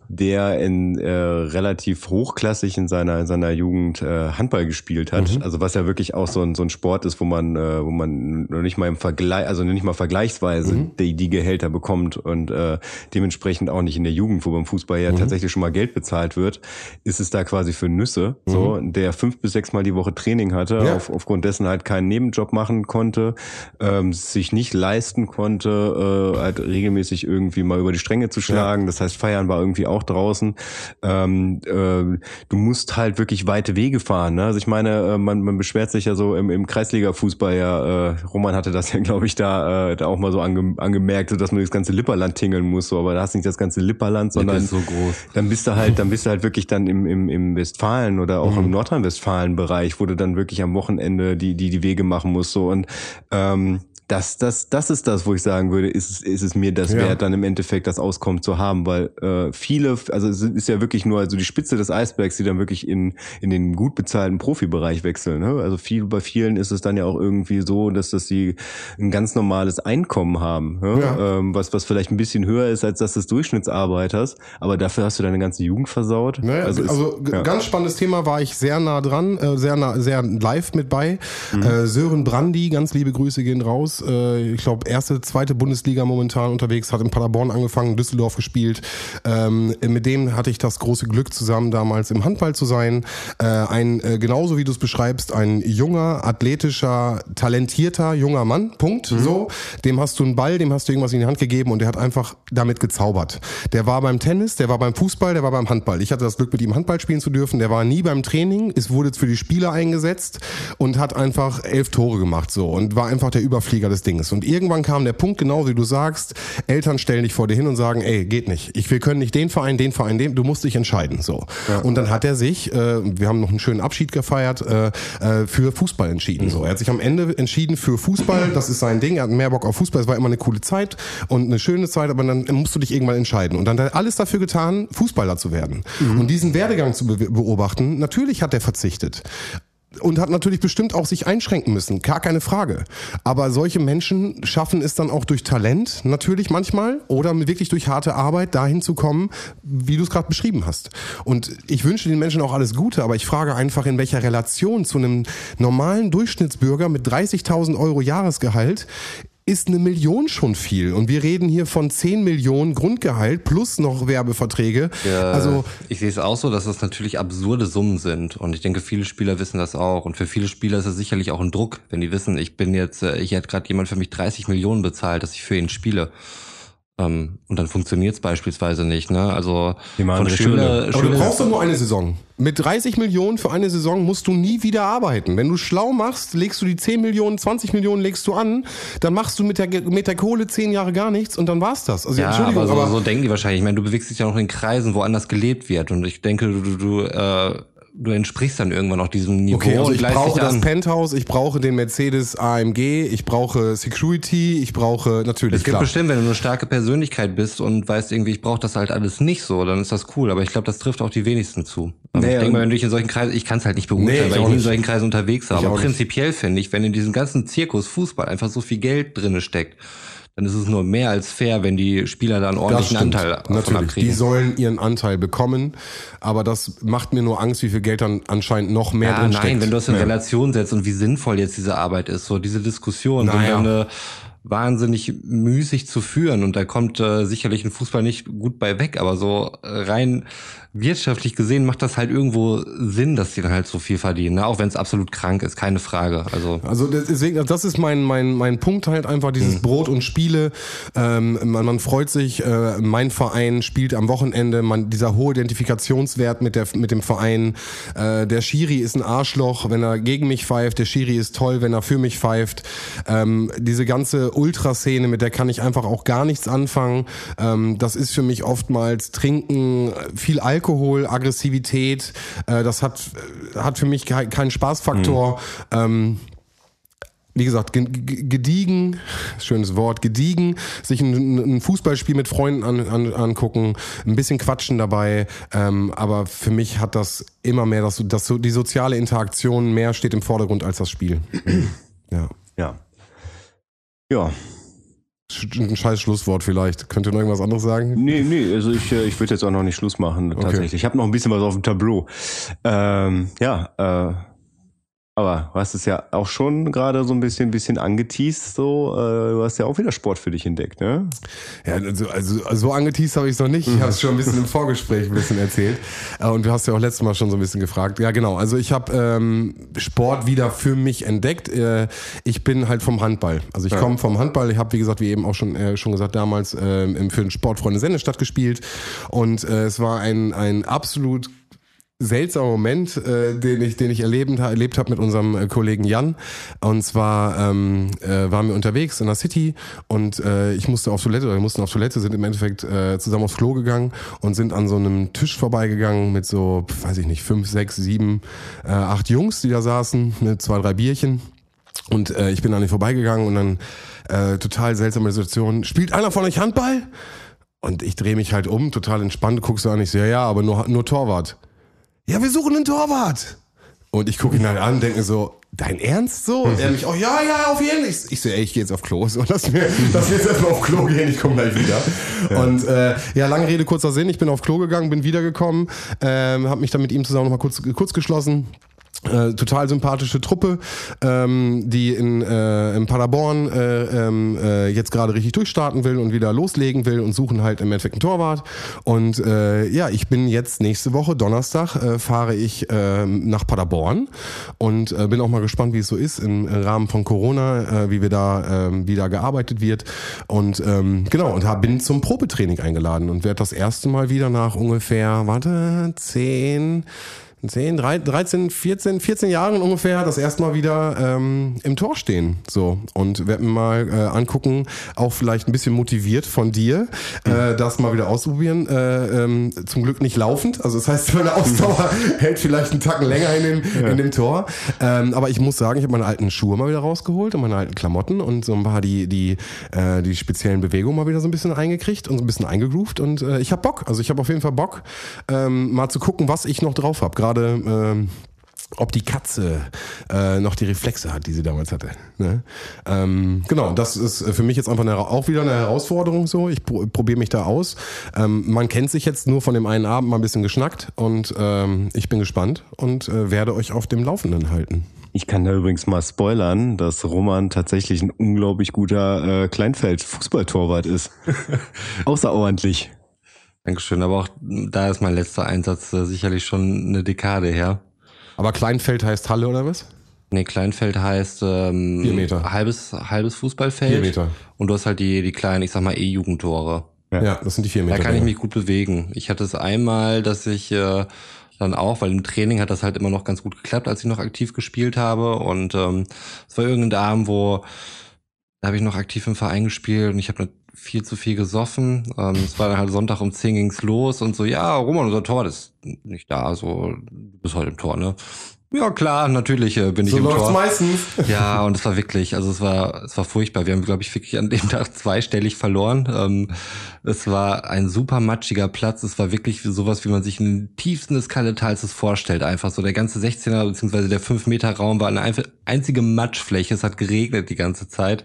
der in äh, relativ hochklassig in seiner in seiner Jugend äh, Handball gespielt hat. Also was ja wirklich auch so ein so ein Sport ist, wo man äh, wo man noch nicht mal im Vergleich, also nicht mal vergleichsweise die, die Gehälter bekommt und äh, dementsprechend auch nicht in der Jugend, wo beim Fußball ja tatsächlich schon mal Geld bezahlt wird, ist es da quasi für Nüsse, so der fünf bis sechs Mal die Woche Training hatte, Ja. auf, aufgrund dessen halt keinen Nebenjob machen konnte, ähm, sich nicht leisten konnte, äh, halt regelmäßig irgendwie mal über die Stränge zu schlagen. Das heißt, Feiern war irgendwie auch draußen. Ähm, äh, du musst halt wirklich weite Wege fahren. Ne? Also ich meine, äh, man, man beschwert sich ja so im, im Kreisliga-Fußball ja, äh, Roman hatte das ja, glaube ich, da, äh, da auch mal so ange, angemerkt, so dass man das ganze Lipperland tingeln muss, so, aber da hast du nicht das ganze Lipperland, sondern ist so groß. dann bist du halt, dann bist du halt wirklich dann im, im, im Westfalen oder auch im Nordrhein-Westfalen-Bereich, wo du dann wirklich am Wochenende die, die, die Wege machen musst. So und ähm, das, das, das ist das, wo ich sagen würde, ist, es- ist es mir das Ja. wert, dann im Endeffekt das Auskommen zu haben, weil äh, viele, also es ist ja wirklich nur also die Spitze des Eisbergs, die dann wirklich in, in den gut bezahlten Profibereich wechseln. Ne? Also viel, bei vielen ist es dann ja auch irgendwie so, dass das sie ein ganz normales Einkommen haben, ne? Ja. ähm, was, was vielleicht ein bisschen höher ist als das des Durchschnittsarbeiters, aber dafür hast du deine ganze Jugend versaut. Naja, also, ist- g- ja. ganz spannendes Thema, war ich sehr nah dran, äh, sehr nah, sehr live mit bei. Mhm. Äh, Sören Brandi, ganz liebe Grüße gehen raus. Äh, ich glaube, erste, zweite Bundesliga momentan unterwegs, hat in Paderborn angefangen, Düsseldorf gespielt. Ähm, mit dem hatte ich das große Glück, zusammen damals im Handball zu sein. Äh, ein, äh, genauso wie du es beschreibst, ein junger, athletischer, talentierter junger Mann, Punkt, Mhm. so. Dem hast du einen Ball, dem hast du irgendwas in die Hand gegeben und der hat einfach damit gezaubert. Der war beim Tennis, der war beim Fußball, der war beim Handball. Ich hatte das Glück, mit ihm Handball spielen zu dürfen. Der war nie beim Training, es wurde für die Spieler eingesetzt und hat einfach elf Tore gemacht so und war einfach der Überflieger des Dinges. Und irgendwann kam der Punkt, genau wie du sagst, Eltern stellen dich vor dir hin und sagen, ey, geht nicht. Ich, wir können nicht den Verein, den Verein, den, du musst dich entscheiden. So. Und dann hat er sich, äh, wir haben noch einen schönen Abschied gefeiert, äh, äh, für Fußball entschieden. So. Er hat sich am Ende entschieden für Fußball, das ist sein Ding, er hat mehr Bock auf Fußball, es war immer eine coole Zeit und eine schöne Zeit, aber dann musst du dich irgendwann entscheiden. Und dann hat er alles dafür getan, Fußballer zu werden. Und diesen Werdegang zu be beobachten, natürlich hat er verzichtet und hat natürlich bestimmt auch sich einschränken müssen, gar keine Frage. Aber solche Menschen schaffen es dann auch durch Talent natürlich manchmal oder wirklich durch harte Arbeit dahin zu kommen, wie du es gerade beschrieben hast. Und ich wünsche den Menschen auch alles Gute, aber ich frage einfach, in welcher Relation zu einem normalen Durchschnittsbürger mit 30.000 Euro Jahresgehalt ist eine Million schon viel. Und wir reden hier von 10 Millionen Grundgehalt plus noch Werbeverträge. Ja, also ich sehe es auch so, dass das natürlich absurde Summen sind. Und ich denke, viele Spieler wissen das auch. Und für viele Spieler ist es sicherlich auch ein Druck, wenn die wissen, ich bin jetzt, äh, ich hätte gerade jemand für mich 30 Millionen bezahlt, dass ich für ihn spiele. Ähm, und dann funktioniert es beispielsweise nicht. Ne? Also von Stunde. Aber du Schule brauchst doch nur eine Saison. Mit 30 Millionen für eine Saison musst du nie wieder arbeiten. Wenn du schlau machst, legst du die 10 Millionen, 20 Millionen legst du an, dann machst du mit der, mit der Kohle 10 Jahre gar nichts und dann war's das. Also Ja, Entschuldigung, aber so, aber, so denken die wahrscheinlich. Ich meine, du bewegst dich ja noch in Kreisen, wo anders gelebt wird. Und ich denke, du, du, du, äh, du entsprichst dann irgendwann auch diesem Niveau okay, also ich brauche das an. Penthouse, ich brauche den Mercedes AMG, ich brauche Security, ich brauche natürlich Es gibt klar. bestimmt, wenn du eine starke Persönlichkeit bist und weißt irgendwie, ich brauche das halt alles nicht so, dann ist das cool. Aber ich glaube, das trifft auch die wenigsten zu. Aber Nee, ich denke mal, wenn du dich in solchen Kreisen, ich kann es halt nicht beurteilen, Nee, weil ich nie in solchen Kreisen unterwegs war. Ich Aber prinzipiell finde ich, wenn in diesem ganzen Zirkus Fußball einfach so viel Geld drinne steckt, dann ist es nur mehr als fair, wenn die Spieler da einen ordentlichen. Anteil davon Natürlich. Die abkriegen. sollen ihren Anteil bekommen, aber das macht mir nur Angst, wie viel Geld dann anscheinend noch mehr Ja, drin nein, steckt. wenn du das in Relation setzt und wie sinnvoll jetzt diese Arbeit ist, so diese Diskussion Naja. dann äh, wahnsinnig müßig zu führen und da kommt äh, sicherlich ein Fußball nicht gut bei weg, aber so äh, rein wirtschaftlich gesehen macht das halt irgendwo Sinn, dass die dann halt so viel verdienen, ne? auch wenn es absolut krank ist, keine Frage. Also Also das- deswegen, das ist mein, mein, mein Punkt halt einfach, dieses Mhm. Brot und Spiele. Ähm, man, man freut sich, äh, mein Verein spielt am Wochenende, man, dieser hohe Identifikationswert mit, der, mit dem Verein. Äh, der Schiri ist ein Arschloch, wenn er gegen mich pfeift, der Schiri ist toll, wenn er für mich pfeift. Ähm, diese ganze Ultraszene, mit der kann ich einfach auch gar nichts anfangen. Ähm, das ist für mich oftmals Trinken, viel Alkohol, Aggressivität. Äh, das hat, hat für mich ke- keinen Spaßfaktor. Ähm, wie gesagt, ge- ge- gediegen, schönes Wort, gediegen, sich ein, ein Fußballspiel mit Freunden an, an, angucken, ein bisschen quatschen dabei, ähm, aber für mich hat das immer mehr, das, das, so- die soziale Interaktion mehr steht im Vordergrund als das Spiel. ja. Ja. Ja. Ein scheiß Schlusswort vielleicht. Könnt ihr noch irgendwas anderes sagen? Nee, nee, also ich, äh, ich würde jetzt auch noch nicht Schluss machen, tatsächlich. Ich habe noch ein bisschen was auf dem Tableau. Ähm, ja, äh, aber du hast es ja auch schon gerade so ein bisschen, bisschen angeteased, so, äh, du hast ja auch wieder Sport für dich entdeckt, ne? Ja, also, also so angeteased habe ich es noch nicht. Ich habe es schon ein bisschen im Vorgespräch ein bisschen erzählt. Äh, Und du hast ja auch letztes Mal schon so ein bisschen gefragt. Ja, genau. Also ich habe ähm, Sport wieder für mich entdeckt. Äh, ich bin halt vom Handball. Also ich komme vom Handball. Ich habe, wie gesagt, wie eben auch schon, äh, schon gesagt, damals äh, im- für den Sportfreunde Sendestadt gespielt. Und es war ein, ein absolut seltsamer Moment, äh, den ich, den ich erleben, erlebt habe mit unserem äh, Kollegen Jan. Und zwar ähm, äh, waren wir unterwegs in der City und äh, ich musste auf Toilette, oder wir mussten auf Toilette, sind im Endeffekt äh, zusammen aufs Klo gegangen und sind an so einem Tisch vorbeigegangen mit so, weiß ich nicht, fünf, sechs, sieben, äh, acht Jungs, die da saßen mit zwei, drei Bierchen. Und äh, ich bin an denen vorbeigegangen und dann äh, total seltsame Situation. Spielt einer von euch Handball? Und ich drehe mich halt um, total entspannt, guckst du an, ich so, ja, ja, aber nur, nur Torwart. Ja, wir suchen einen Torwart. Und ich gucke ihn halt an, denke so, dein Ernst so? Und er mich auch, ja, ja, auf jeden Fall. Ich so, ey, ich gehe jetzt auf Klo. So, lass mir, lass mir jetzt erstmal auf Klo gehen, ich komme gleich wieder. Und äh, ja, lange Rede, kurzer Sinn. Ich bin auf Klo gegangen, bin wiedergekommen, ähm, habe mich dann mit ihm zusammen nochmal kurz, kurz geschlossen. Äh, total sympathische Truppe, ähm, die in, äh, in Paderborn äh, ähm, äh, jetzt gerade richtig durchstarten will und wieder loslegen will und suchen halt im Endeffekt einen Torwart. Und äh, ja, ich bin jetzt nächste Woche, Donnerstag, äh, fahre ich äh, nach Paderborn und äh, bin auch mal gespannt, wie es so ist im Rahmen von Corona, äh, wie wir da, äh, wie da gearbeitet wird. Und ähm, genau, und hab, bin zum Probetraining eingeladen und werde das erste Mal wieder nach ungefähr, warte, zehn 10, 13, 14, 14 Jahren ungefähr das erste Mal wieder ähm, im Tor stehen. So. Und werden mir mal äh, angucken, auch vielleicht ein bisschen motiviert von dir, äh, das mal wieder ausprobieren. Äh, ähm, zum Glück nicht laufend. Also das heißt, meine Ausdauer hält vielleicht einen Tacken länger in dem, in dem Tor. Ähm, aber ich muss sagen, ich habe meine alten Schuhe mal wieder rausgeholt und meine alten Klamotten und so ein paar die, die, äh, die speziellen Bewegungen mal wieder so ein bisschen eingekriegt und so ein bisschen eingegroovt. Und äh, ich habe Bock. Also ich habe auf jeden Fall Bock, ähm, mal zu gucken, was ich noch drauf habe. Gerade ähm, ob die Katze äh, noch die Reflexe hat, die sie damals hatte. Ne? Ähm, genau, das ist für mich jetzt einfach eine, auch wieder eine Herausforderung so. Ich pro, probiere mich da aus. Ähm, man kennt sich jetzt nur von dem einen Abend mal ein bisschen geschnackt und ähm, ich bin gespannt und äh, werde euch auf dem Laufenden halten. Ich kann da übrigens mal spoilern, dass Roman tatsächlich ein unglaublich guter äh, Kleinfeld-Fußballtorwart ist. Außerordentlich. Dankeschön, aber auch da ist mein letzter Einsatz äh, sicherlich schon eine Dekade her. Aber Kleinfeld heißt Halle oder was? Nee, Kleinfeld heißt ähm, Vier Meter. halbes, halbes Fußballfeld. Vier Meter. Und du hast halt die, die kleinen, ich sag mal, E-Jugendtore. Ja. das sind die vier Meter. Da kann ich mich gut bewegen. Ich hatte es einmal, dass ich äh, dann auch, weil im Training hat das halt immer noch ganz gut geklappt, als ich noch aktiv gespielt habe. Und ähm, es war irgendein Abend, wo da habe ich noch aktiv im Verein gespielt und ich habe viel zu viel gesoffen. Ähm, es war dann halt Sonntag um 10 ging's los und so, ja, Roman, unser Tor ist nicht da, so, du bist heute im Tor, ne? Ja, klar, natürlich äh, bin So ich im Tor. meistens. Ja, und es war wirklich, also es war, es war furchtbar. Wir haben, glaube ich, wirklich an dem Tag zweistellig verloren. Ähm, es war ein super matschiger Platz. Es war wirklich sowas, wie man sich in den tiefsten des Kalletals es vorstellt. Einfach so der ganze 16er bzw. der 5 Meter Raum war eine einzige Matschfläche. Es hat geregnet die ganze Zeit.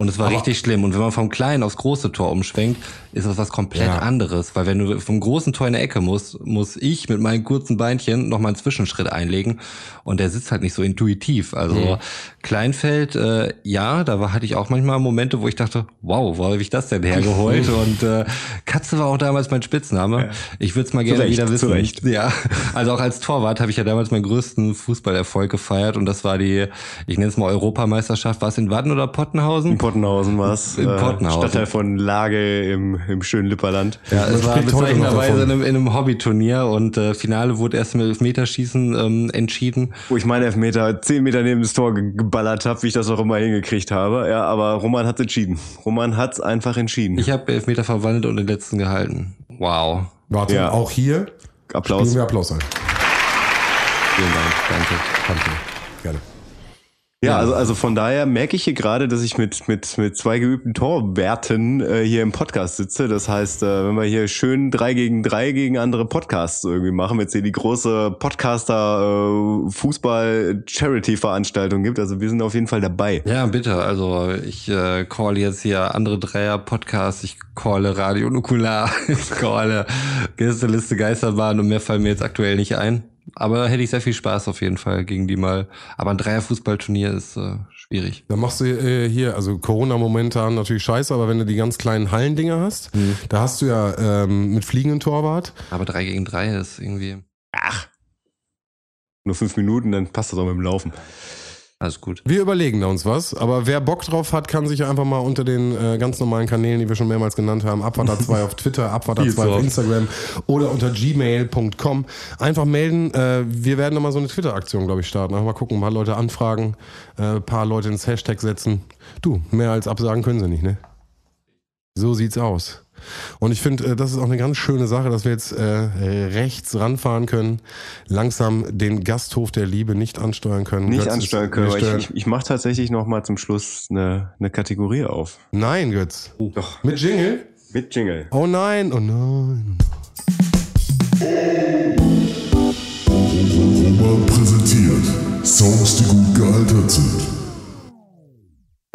Und es war Aber- richtig schlimm. Und wenn man vom kleinen aufs große Tor umschwenkt, ist das was komplett Ja. anderes. Weil wenn du vom großen Tor in der Ecke musst, muss ich mit meinen kurzen Beinchen noch mal einen Zwischenschritt einlegen. Und der sitzt halt nicht so intuitiv. Also Mhm. Kleinfeld, äh, ja, da war, hatte ich auch manchmal Momente, wo ich dachte, wow, wo habe ich das denn hergeholt? Und äh, Katze war auch damals mein Spitzname. Ich würde es mal gerne Recht, wieder wissen. Recht. Ja, also auch als Torwart habe ich ja damals meinen größten Fußballerfolg gefeiert. Und das war die, ich nenne es mal Europameisterschaft. War es in Wadden oder Pottenhausen? In Pottenhausen war es. In Pottenhausen. Stadtteil von Lage im, im schönen Lipperland. Ja, es war bezeichnenderweise in einem, in einem Hobbyturnier und äh, Finale wurde erst mit Elfmeterschießen ähm, entschieden. Wo ich meine Elfmeter zehn Meter neben das Tor ge- geballert habe, wie ich das auch immer hingekriegt habe. Ja, aber Roman hat's entschieden. Roman hat's einfach entschieden. Ich habe Elfmeter verwandelt und den letzten gehalten. Wow. Warte, Ja. auch hier Applaus. spielen wir Applaus ein. Vielen Dank. Danke. Danke. Gerne. Ja, also, also von daher merke ich hier gerade, dass ich mit, mit, mit zwei geübten Torwerten äh, hier im Podcast sitze. Das heißt, äh, wenn wir hier schön drei gegen drei gegen andere Podcasts irgendwie machen, wenn es hier die große Podcaster-Fußball-Charity-Veranstaltung gibt, also wir sind auf jeden Fall dabei. Ja, bitte. Also ich äh, call jetzt hier andere Dreier-Podcasts, ich calle Radio Nukular, ich calle Gästeliste Geisterbahn und mehr fallen mir jetzt aktuell nicht ein. Aber hätte ich sehr viel Spaß auf jeden Fall gegen die mal. Aber ein Dreier-Fußballturnier ist äh, schwierig. Dann machst du äh, hier, also Corona momentan natürlich scheiße, aber wenn du die ganz kleinen Hallendinger hast, da hast du ja ähm, mit fliegenden Torwart. Aber drei gegen drei ist irgendwie Nur fünf Minuten, dann passt das auch mit dem Laufen. Alles gut. Wir überlegen da uns was, aber wer Bock drauf hat, kann sich ja einfach mal unter den äh, ganz normalen Kanälen, die wir schon mehrmals genannt haben, Abwarter2 auf Twitter, Abwarter2 Viel zu auf oft. Instagram oder unter gmail.com einfach melden. Äh, wir werden nochmal so eine Twitter-Aktion, glaube ich, starten. Einfach mal gucken, ein paar Leute anfragen, äh, ein paar Leute ins Hashtag setzen. Du, mehr als absagen können sie nicht, ne? So sieht's aus. Und ich finde, äh, das ist auch eine ganz schöne Sache, dass wir jetzt äh, rechts ranfahren können, langsam den Gasthof der Liebe nicht ansteuern können. Nicht Götz ansteuern können, aber ich, ich, ich mache tatsächlich noch mal zum Schluss eine, eine Kategorie auf. Nein, Götz. Doch. Mit Jingle? Mit Jingle. Oh nein, oh nein. Roman präsentiert Songs, die gut gealtert sind.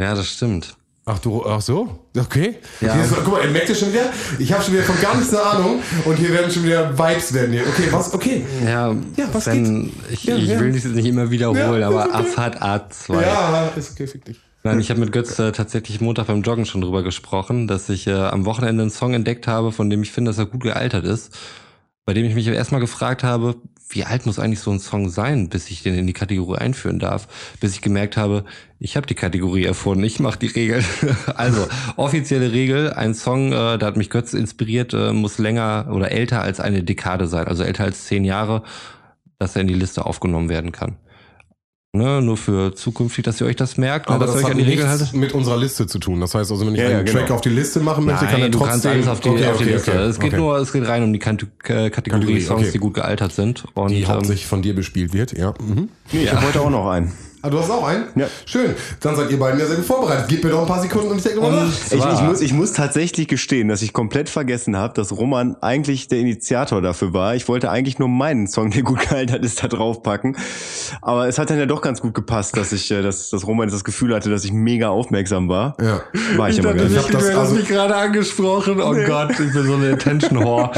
Ja, das stimmt. Ach du, ach so? Okay. Ja. Ist, guck mal, ihr merkt ihr schon wieder? Ich habe schon wieder von gar nichts eine Ahnung und hier werden schon wieder Vibes werden hier. Okay, was? Okay. Ja, Ja, was wenn, ich, Ja, ich ja. will das jetzt nicht immer wiederholen, Ja, aber okay. Afat A2. Ja, ist okay, fick dich. Nein, ich habe mit Götz äh, tatsächlich Montag beim Joggen schon drüber gesprochen, dass ich äh, am Wochenende einen Song entdeckt habe, von dem ich finde, dass er gut gealtert ist. Bei dem ich mich erstmal gefragt habe, wie alt muss eigentlich so ein Song sein, bis ich den in die Kategorie einführen darf? Bis ich gemerkt habe, ich habe die Kategorie erfunden, ich mache die Regeln. also, offizielle Regel, ein Song, äh, da hat mich Götz inspiriert, äh, muss länger oder älter als eine Dekade sein, also älter als zehn Jahre, dass er in die Liste aufgenommen werden kann. Ne, nur für zukünftig, dass ihr euch das merkt, ne, Aber dass ihr das euch hat an die Regeln nichts haltet. mit unserer Liste zu tun. Das heißt also, wenn ich Ja, ja, einen genau. Track auf die Liste machen möchte, kann er Nein, du trotzdem... kannst alles auf die, Okay, auf die okay, Liste. okay, es geht okay. nur, es geht rein um die Kant Kategorie, Kategorie, Songs, okay. die gut gealtert sind. Und Die ähm, hauptsächlich von dir bespielt wird, ja. Mhm. Nee, ich habe heute auch noch einen. Ah, du hast auch einen? Ja. Schön. Dann seid ihr beiden ja sehr gut vorbereitet. Gib mir noch ein paar Sekunden und ich denke mal nach. Ich, ich, muss, ich muss tatsächlich gestehen, dass ich komplett vergessen habe, dass Roman eigentlich der Initiator dafür war. Ich wollte eigentlich nur meinen Song, der gut gealtert ist, da draufpacken. Aber es hat dann ja doch ganz gut gepasst, dass ich, äh, dass, dass Roman jetzt das Gefühl hatte, dass ich mega aufmerksam war. Ja. War ich, aber gar ich nicht. hab das du hast also- mich gerade angesprochen. Oh Gott, ich bin so eine Attention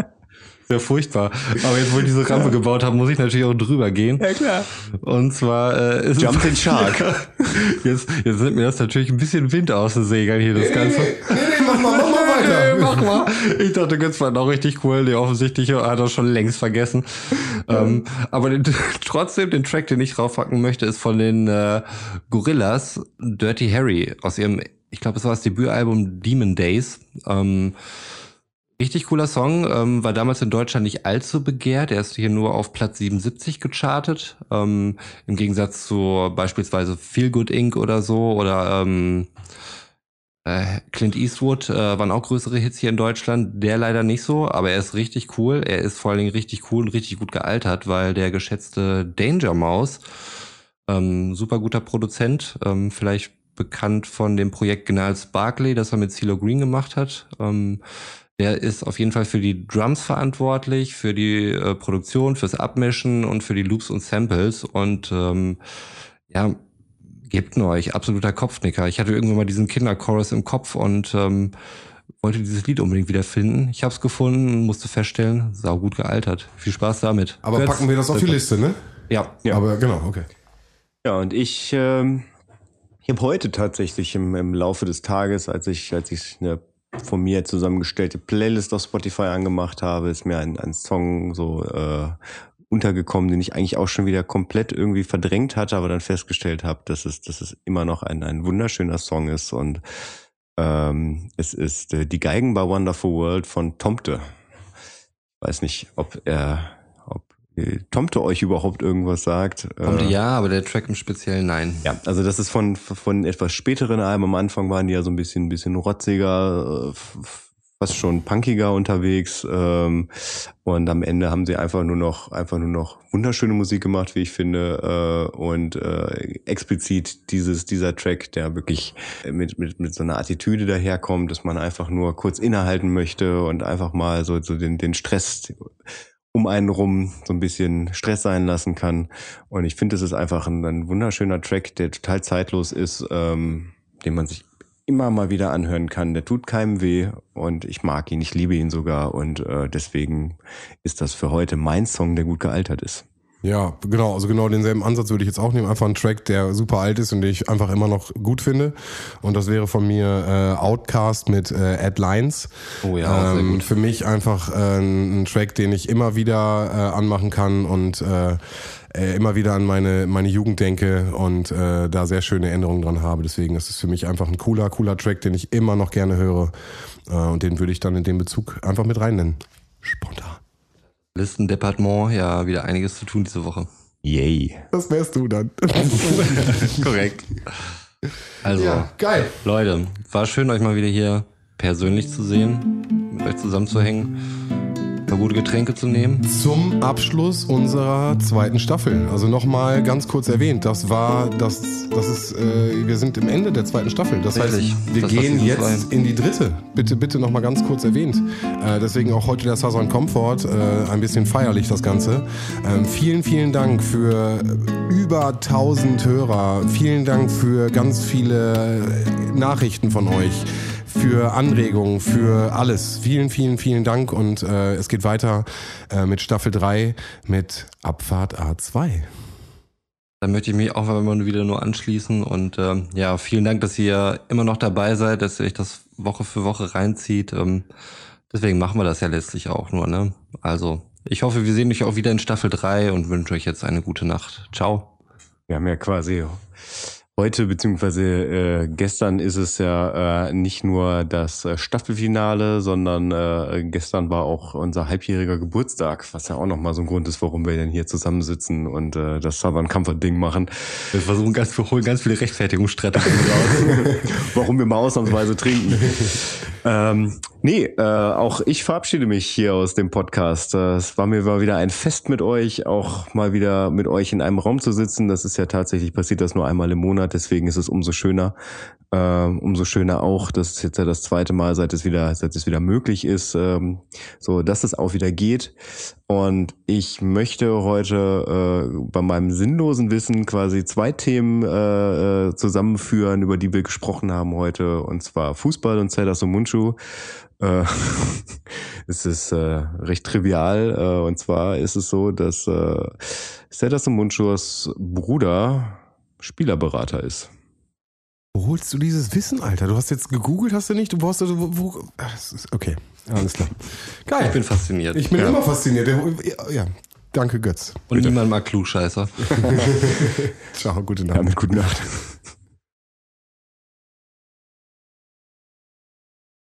Ja, furchtbar. Aber jetzt, wo ich diese Rampe gebaut habe, muss ich natürlich auch drüber gehen. Ja, klar. Und zwar äh, ist Jump in Shark. Jetzt, jetzt nimmt mir das natürlich ein bisschen Wind aus den Segeln hier, das Ganze. Nee, nee, mach mal, mach mal weiter. Nee, mach mal. Ich dachte, Götz war noch richtig cool. Nee, offensichtlich hat er schon längst vergessen. Ähm, aber den, trotzdem, den Track, den ich raufpacken möchte, ist von den äh, Gorillas Dirty Harry aus ihrem, ich glaube, es war das Debütalbum Demon Days. Ähm, Richtig cooler Song, ähm, war damals in Deutschland nicht allzu begehrt. Er ist hier nur auf Platz 77 gechartet. Ähm, Im Gegensatz zu beispielsweise Feel Good Inc. oder so oder ähm, äh, Clint Eastwood äh, waren auch größere Hits hier in Deutschland. Der leider nicht so, aber er ist richtig cool. Er ist vor allen Dingen richtig cool und richtig gut gealtert, weil der geschätzte Danger Mouse, ähm, super guter Produzent, ähm, vielleicht bekannt von dem Projekt Gnals Barkley, das er mit CeeLo Green gemacht hat. Ähm, der ist auf jeden Fall für die Drums verantwortlich, für die äh, Produktion, fürs Abmischen und für die Loops und Samples. Und ähm, ja, gebt nur euch, absoluter Kopfnicker. Ich hatte irgendwann mal diesen Kinderchorus im Kopf und ähm, wollte dieses Lied unbedingt wieder finden. Ich habe es gefunden und musste feststellen, sau gut gealtert. Viel Spaß damit. Aber Götz, packen wir das auf die. Liste, ne? Ja. Ja. Aber genau, okay. Ja, und ich, ähm, habe heute tatsächlich im, im Laufe des Tages, als ich, als ich eine von mir zusammengestellte Playlist auf Spotify angemacht habe, ist mir ein, ein Song so äh, untergekommen, den ich eigentlich auch schon wieder komplett irgendwie verdrängt hatte, aber dann festgestellt habe, dass es, dass es immer noch ein, ein wunderschöner Song ist und ähm, es ist äh, Die Geigen bei Wonderful World von Tomte. Weiß nicht, ob er, Tomte euch überhaupt irgendwas sagt. Kommt Äh, ja, aber der Track im Speziellen nein. ja, also das ist von, von etwas späteren Alben. Am Anfang waren die ja so ein bisschen, ein bisschen rotziger, äh, fast schon punkiger unterwegs. Ähm, und am Ende haben sie einfach nur noch, einfach nur noch wunderschöne Musik gemacht, wie ich finde. Äh, und äh, explizit dieses, dieser Track, der wirklich mit, mit, mit so einer Attitüde daherkommt, dass man einfach nur kurz innehalten möchte und einfach mal so, so den, den Stress um einen rum so ein bisschen Stress sein lassen kann. Und ich finde, es ist einfach ein, ein wunderschöner Track, der total zeitlos ist, ähm, den man sich immer mal wieder anhören kann. Der tut keinem weh und ich mag ihn, ich liebe ihn sogar und äh, deswegen ist das für heute mein Song, der gut gealtert ist. Ja, genau, also genau denselben Ansatz würde ich jetzt auch nehmen. Einfach einen Track, der super alt ist und den ich einfach immer noch gut finde. Und das wäre von mir äh, Outcast mit äh, Ed Lines. Oh ja, auch sehr ähm, gut. Für mich einfach äh, ein Track, den ich immer wieder äh, anmachen kann und äh, äh, immer wieder an meine, meine Jugend denke und äh, da sehr schöne Änderungen dran habe. Deswegen ist es für mich einfach ein cooler, cooler Track, den ich immer noch gerne höre. Äh, und den würde ich dann in dem Bezug einfach mit rein nennen. Spontan. Listendepartement, ja, wieder einiges zu tun diese Woche. Yay. Das wärst du dann. Korrekt. Also, ja, geil. Leute, war schön, euch mal wieder hier persönlich zu sehen, mit euch zusammenzuhängen, gute Getränke zu nehmen. Zum Abschluss unserer zweiten Staffel. Also nochmal ganz kurz erwähnt, das war, das, das ist, äh, wir sind im Ende der zweiten Staffel. Das Richtig. heißt, wir Das gehen jetzt zwei. in die dritte. Bitte, bitte nochmal ganz kurz erwähnt. Äh, deswegen auch heute der Southern Comfort, äh, ein bisschen feierlich das Ganze. Ähm, vielen, vielen Dank für über 1000 Hörer. Vielen Dank für ganz viele Nachrichten von euch für Anregungen, für alles. Vielen, vielen, vielen Dank und äh, es geht weiter äh, mit Staffel 3 mit Abfahrt A2. Dann möchte ich mich auch mal wieder nur anschließen und ähm, ja, vielen Dank, dass ihr immer noch dabei seid, dass ihr euch das Woche für Woche reinzieht. Ähm, deswegen machen wir das ja letztlich auch nur, ne? Also, ich hoffe, wir sehen euch auch wieder in Staffel 3 und wünsche euch jetzt eine gute Nacht. Ciao. Wir haben ja quasi heute beziehungsweise äh, gestern ist es ja äh, nicht nur das äh, Staffelfinale, sondern äh, gestern war auch unser halbjähriger Geburtstag, was ja auch nochmal so ein Grund ist, warum wir denn hier zusammensitzen und äh, das Southern Comfort Ding machen. Wir versuchen ganz, wir holen ganz viele Rechtfertigungsstrategien raus. warum wir mal ausnahmsweise trinken. ähm, nee, äh, auch ich verabschiede mich hier aus dem Podcast. Äh, Es war mir mal wieder ein Fest mit euch, auch mal wieder mit euch in einem Raum zu sitzen. Das ist ja tatsächlich passiert das nur einmal im Monat, deswegen ist es umso schöner. Ähm, umso schöner auch, dass jetzt ja das zweite Mal, seit es wieder, seit es wieder möglich ist, ähm, so dass es auch wieder geht. Und ich möchte heute äh, bei meinem sinnlosen Wissen quasi zwei Themen äh, äh zusammenführen, über die wir gesprochen haben heute, und zwar Fußball und Zelda Somunchu. Äh, es ist äh, recht trivial, äh, und zwar ist es so, dass äh, Zelda Somunchus Bruder Spielerberater ist. Wo holst du dieses Wissen, Alter? Du hast jetzt gegoogelt, hast du nicht? Du brauchst also, wo, wo okay, alles klar. Geil. Ich bin fasziniert. Ich bin ja. immer fasziniert. Ja, danke Götz. Und Bitte. niemand mag Klugscheißer. Ciao, gute Nacht. Ja, mit guten Nacht.